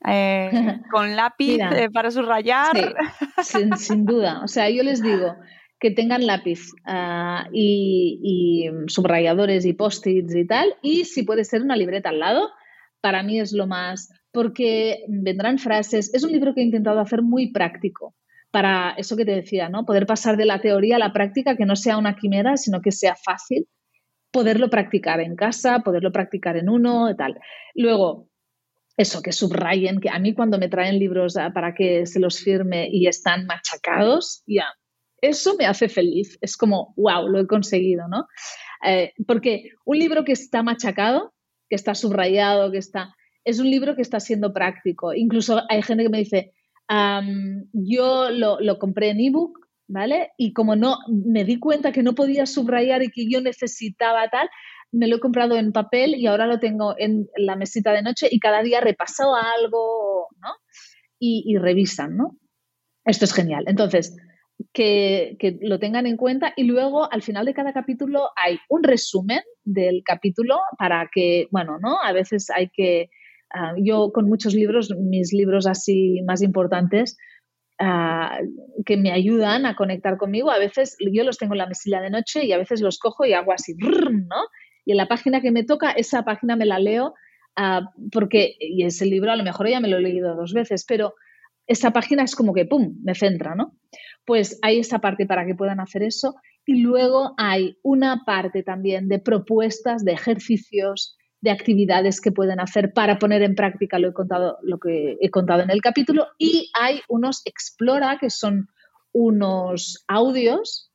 Eh, ¿Con lápiz eh, para subrayar? sin, sin duda. O sea, yo les digo, que tengan lápiz ah, y, subrayadores y post-its y tal, y si puede ser una libreta al lado, para mí es lo más, porque vendrán frases, es un libro que he intentado hacer muy práctico para eso que te decía, ¿no? Poder pasar de la teoría a la práctica, que no sea una quimera, sino que sea fácil, poderlo practicar en casa, poderlo practicar en uno y tal. Luego, eso, que subrayen, que a mí cuando me traen libros ah, para que se los firme y están machacados, ya, eso me hace feliz. Es como, wow, lo he conseguido, ¿no? Eh, porque un libro que está machacado, que está subrayado, que está, es un libro que está siendo práctico. Incluso hay gente que me dice, yo lo, lo, compré en ebook, ¿vale? Y como no me di cuenta que no podía subrayar y que yo necesitaba tal, me lo he comprado en papel y ahora lo tengo en la mesita de noche y cada día repaso algo, ¿no? Y, y revisan, ¿no? Esto es genial. Entonces, que, lo tengan en cuenta y luego al final de cada capítulo hay un resumen del capítulo para que, bueno, ¿no? A veces hay que, ah, yo con muchos libros, mis libros así más importantes, ah, que me ayudan a conectar conmigo, a veces yo los tengo en la mesilla de noche y a veces los cojo y hago así, ¿no? Y en la página que me toca, esa página me la leo ah, porque, y ese libro a lo mejor ya me lo he leído dos veces, pero esa página es como que, ¡pum!, me centra, ¿no? Pues hay esa parte para que puedan hacer eso. Y luego hay una parte también de propuestas, de ejercicios, de actividades que pueden hacer para poner en práctica lo, he contado, lo que he contado en el capítulo. Y hay unos Explora, que son unos audios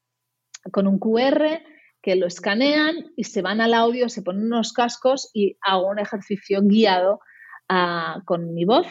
con un QR que lo escanean y se van al audio, se ponen unos cascos y hago un ejercicio guiado ah, con mi voz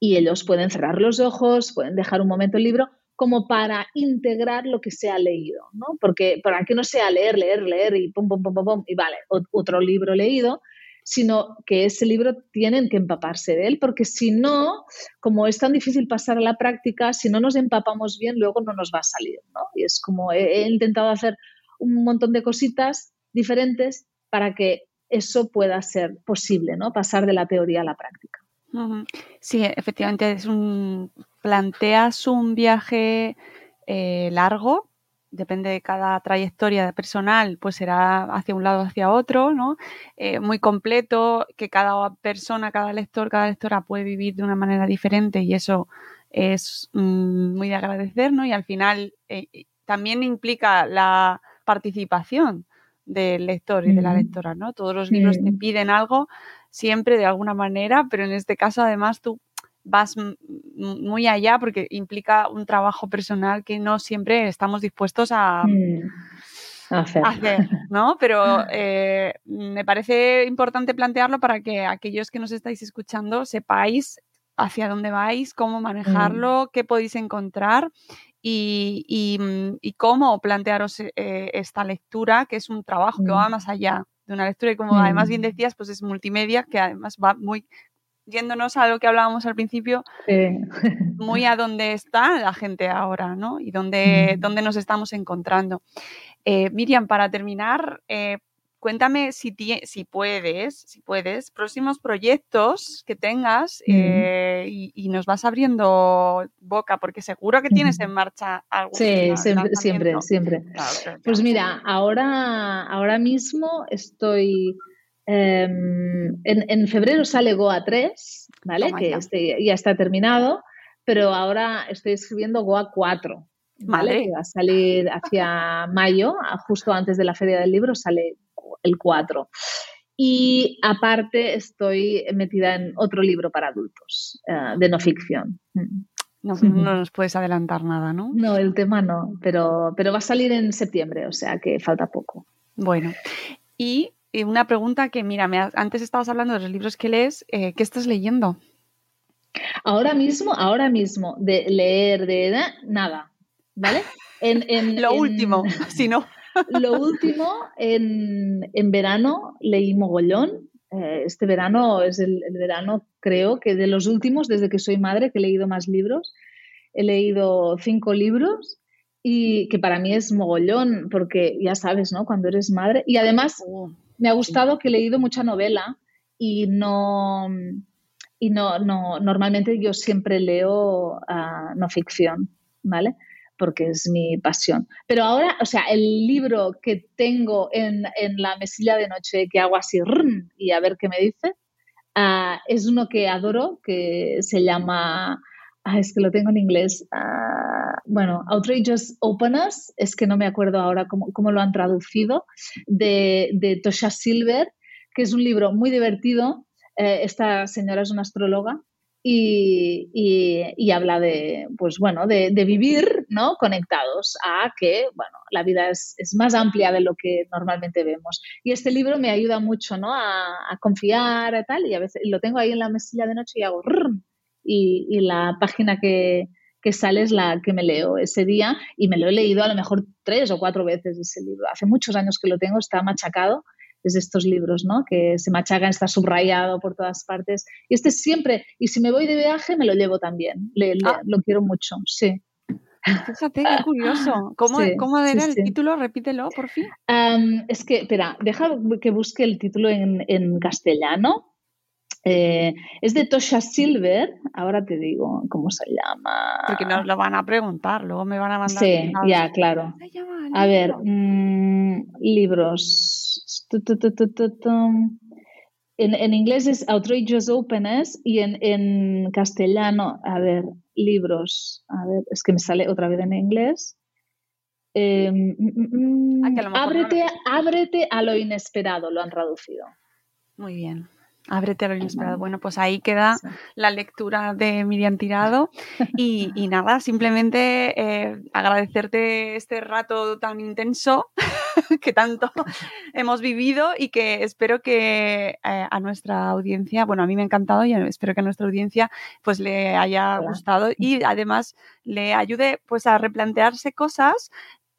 y ellos pueden cerrar los ojos, pueden dejar un momento el libro como para integrar lo que se ha leído, ¿no? Porque para que no sea leer, leer, leer y pum, pum, pum, pum, pum y vale, otro libro leído, sino que ese libro tienen que empaparse de él, porque si no, como es tan difícil pasar a la práctica, si no nos empapamos bien, luego no nos va a salir, ¿no? Y es como he, intentado hacer un montón de cositas diferentes para que eso pueda ser posible, ¿no? Pasar de la teoría a la práctica. Sí, efectivamente es un planteas un viaje eh, largo, depende de cada trayectoria personal, pues será hacia un lado o hacia otro, ¿no? Eh, muy completo, que cada persona, cada lector, cada lectora puede vivir de una manera diferente y eso es mm, muy de agradecer, ¿no? Y al final eh, también implica la participación del lector y de la lectora, ¿no? Todos los libros te piden algo siempre de alguna manera, pero en este caso además tú vas muy allá porque implica un trabajo personal que no siempre estamos dispuestos a, mm. hacer. ¿no? Pero eh, me parece importante plantearlo para que aquellos que nos estáis escuchando sepáis hacia dónde vais, cómo Mm. manejarlo, qué podéis encontrar y, y, mm, y cómo plantearos eh, esta lectura, que es un trabajo que va más allá de una lectura y como además bien Mm. decías, pues es multimedia, que además va muy yéndonos a lo que hablábamos al principio, Sí. muy a dónde está la gente ahora, ¿no? Y dónde, Mm. dónde nos estamos encontrando. Eh, Miriam, para terminar, eh, cuéntame si, si puedes, si puedes, próximos proyectos que tengas Mm. eh, y, y nos vas abriendo boca, porque seguro que tienes en marcha algo. Sí, siempre, siempre, siempre. Pues mira, ahora, ahora mismo estoy. em, en, en febrero sale Goa 3, ¿vale? Toma que ya. este ya está terminado, pero ahora estoy escribiendo Goa 4, ¿vale? Madre. Que va a salir hacia mayo, justo antes de la Feria del Libro, sale el 4. Y aparte estoy metida en otro libro para adultos, eh, de no ficción. Mm. No, no nos puedes adelantar nada, ¿no? No, el tema no, pero, pero va a salir en septiembre, o sea que falta poco. Bueno, y una pregunta que, mira, me antes estabas hablando de los libros que lees, eh, ¿qué estás leyendo? Ahora mismo, ahora mismo, de leer, de de- nada, ¿vale? En, en- Lo en- último, si no. Lo último, en, en verano leí mogollón. Eh, este verano es el, el verano, creo que de los últimos, desde que soy madre, que he leído más libros. He leído cinco libros y que para mí es mogollón, porque ya sabes, ¿no? Cuando eres madre. Y además me ha gustado que he leído mucha novela y no, y no, no normalmente yo siempre leo ah, no ficción, ¿vale? Porque es mi pasión. Pero ahora, o sea, el libro que tengo en, en la mesilla de noche que hago así y a ver qué me dice, ah, es uno que adoro, que se llama, ah, es que lo tengo en inglés, ah, bueno, Outrageous Openness, es que no me acuerdo ahora cómo, cómo lo han traducido, de, de Tosha Silver, que es un libro muy divertido. Eh, esta señora es una astróloga y, y- y habla de, pues bueno, de, de vivir ¿no? conectados a que, bueno, la vida es, es más amplia de lo que normalmente vemos. Y este libro me ayuda mucho, ¿no? A, a confiar y tal, y a veces lo tengo ahí en la mesilla de noche y hago y, y la página que, que sale es la que me leo ese día y me lo he leído a lo mejor tres o cuatro veces ese libro. Hace muchos años que lo tengo, está machacado es de estos libros, ¿no? Que se machacan, está subrayado por todas partes. Y este siempre, y si me voy de viaje, me lo llevo también. Le- le- Lo quiero mucho, sí. Fíjate, qué curioso. ¿Cómo, Sí, cómo era sí, el sí. título? Repítelo, por fin. Es que, espera, deja que busque el título en, en castellano. Eh, es de Tosha Silver, ahora te digo cómo se llama. Porque nos lo van a preguntar, luego me van a mandar. Sí, ya, claro. A ver, mm, libros. En, en inglés es Outrageous Openness y en, en castellano, a ver, libros. A ver, es que me sale otra vez en inglés. Eh, mm, mm, mm, Ah, a no ábrete, a lo inesperado, lo han traducido. Muy bien. Ábrete a lo inesperado. Bueno, pues ahí queda la lectura de Miriam Tirado. Y, y nada, simplemente eh, agradecerte este rato tan intenso que tanto hemos vivido y que espero que eh, a nuestra audiencia, bueno, a mí me ha encantado y espero que a nuestra audiencia pues le haya gustado y además le ayude pues a replantearse cosas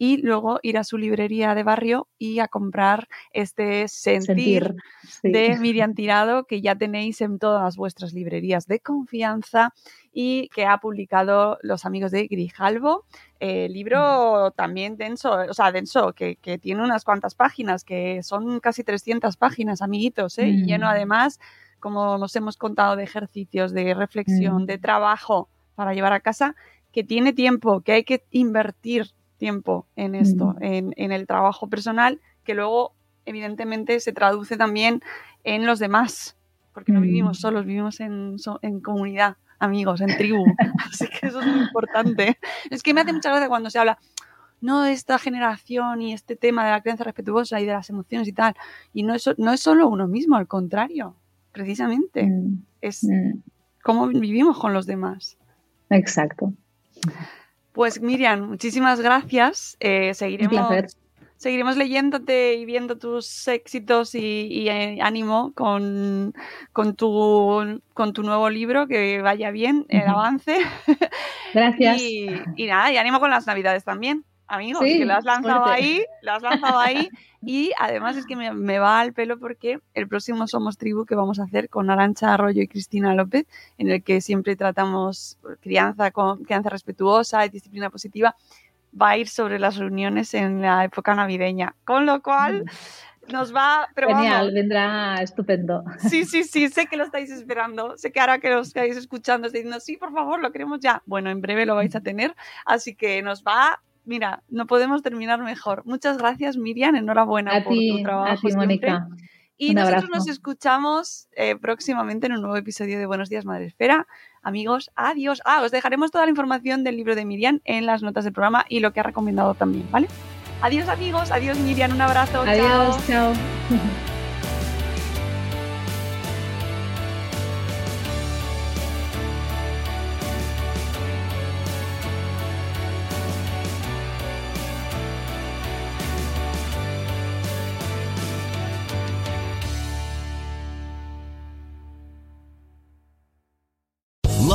y luego ir a su librería de barrio y a comprar este sentir, Sentir, sí. de Miriam Tirado que ya tenéis en todas vuestras librerías de confianza y que ha publicado los amigos de Grijalvo. Eh, libro también denso, o sea, denso, que, que tiene unas cuantas páginas, que son casi 300 páginas, amiguitos, ¿eh? y Mm. lleno además, como nos hemos contado, de ejercicios, de reflexión, Mm. de trabajo para llevar a casa, que tiene tiempo, que hay que invertir tiempo en esto, Mm. en, en el trabajo personal, que luego evidentemente se traduce también en los demás, porque no Mm. vivimos solos, vivimos en, en comunidad, amigos, en tribu. Así que eso es muy importante. Es que me hace mucha gracia cuando se habla, no, de esta generación y este tema de la crianza respetuosa y de las emociones y tal. Y no es, no es solo uno mismo, al contrario, precisamente. Mm, Es mm. cómo vivimos con los demás. Exacto. Pues Miriam, muchísimas gracias. Eh, seguiremos, seguiremos leyéndote y viendo tus éxitos y, eh, ánimo con, con, tu, con tu nuevo libro, que vaya bien el avance. Gracias. y, y nada, y ánimo con las navidades también amigos, que lo has lanzado ahí, lo has lanzado ahí. Y además es que me, va al pelo porque el próximo Somos Tribu que vamos a hacer con Arancha Arroyo y Cristina López, en el que siempre tratamos crianza, con, crianza respetuosa y disciplina positiva, va a ir sobre las reuniones en la época navideña. Con lo cual mm. nos va... Genial, vendrá estupendo. Sí, sí, sí, sé que lo estáis esperando. Sé que ahora que lo estáis escuchando estáis diciendo, sí, por favor, lo queremos ya. Bueno, en breve lo vais a tener. Así que nos va mira, no podemos terminar mejor. Muchas gracias, Miriam. Enhorabuena por tu trabajo. A ti, Mónica. Y nosotros nos escuchamos eh, próximamente en un nuevo episodio de Buenos Días Madre Esfera. Amigos, adiós. Ah, os dejaremos toda la información del libro de Miriam en las notas del programa y lo que ha recomendado también, ¿vale? Adiós amigos, adiós Miriam, un abrazo. Adiós, chao.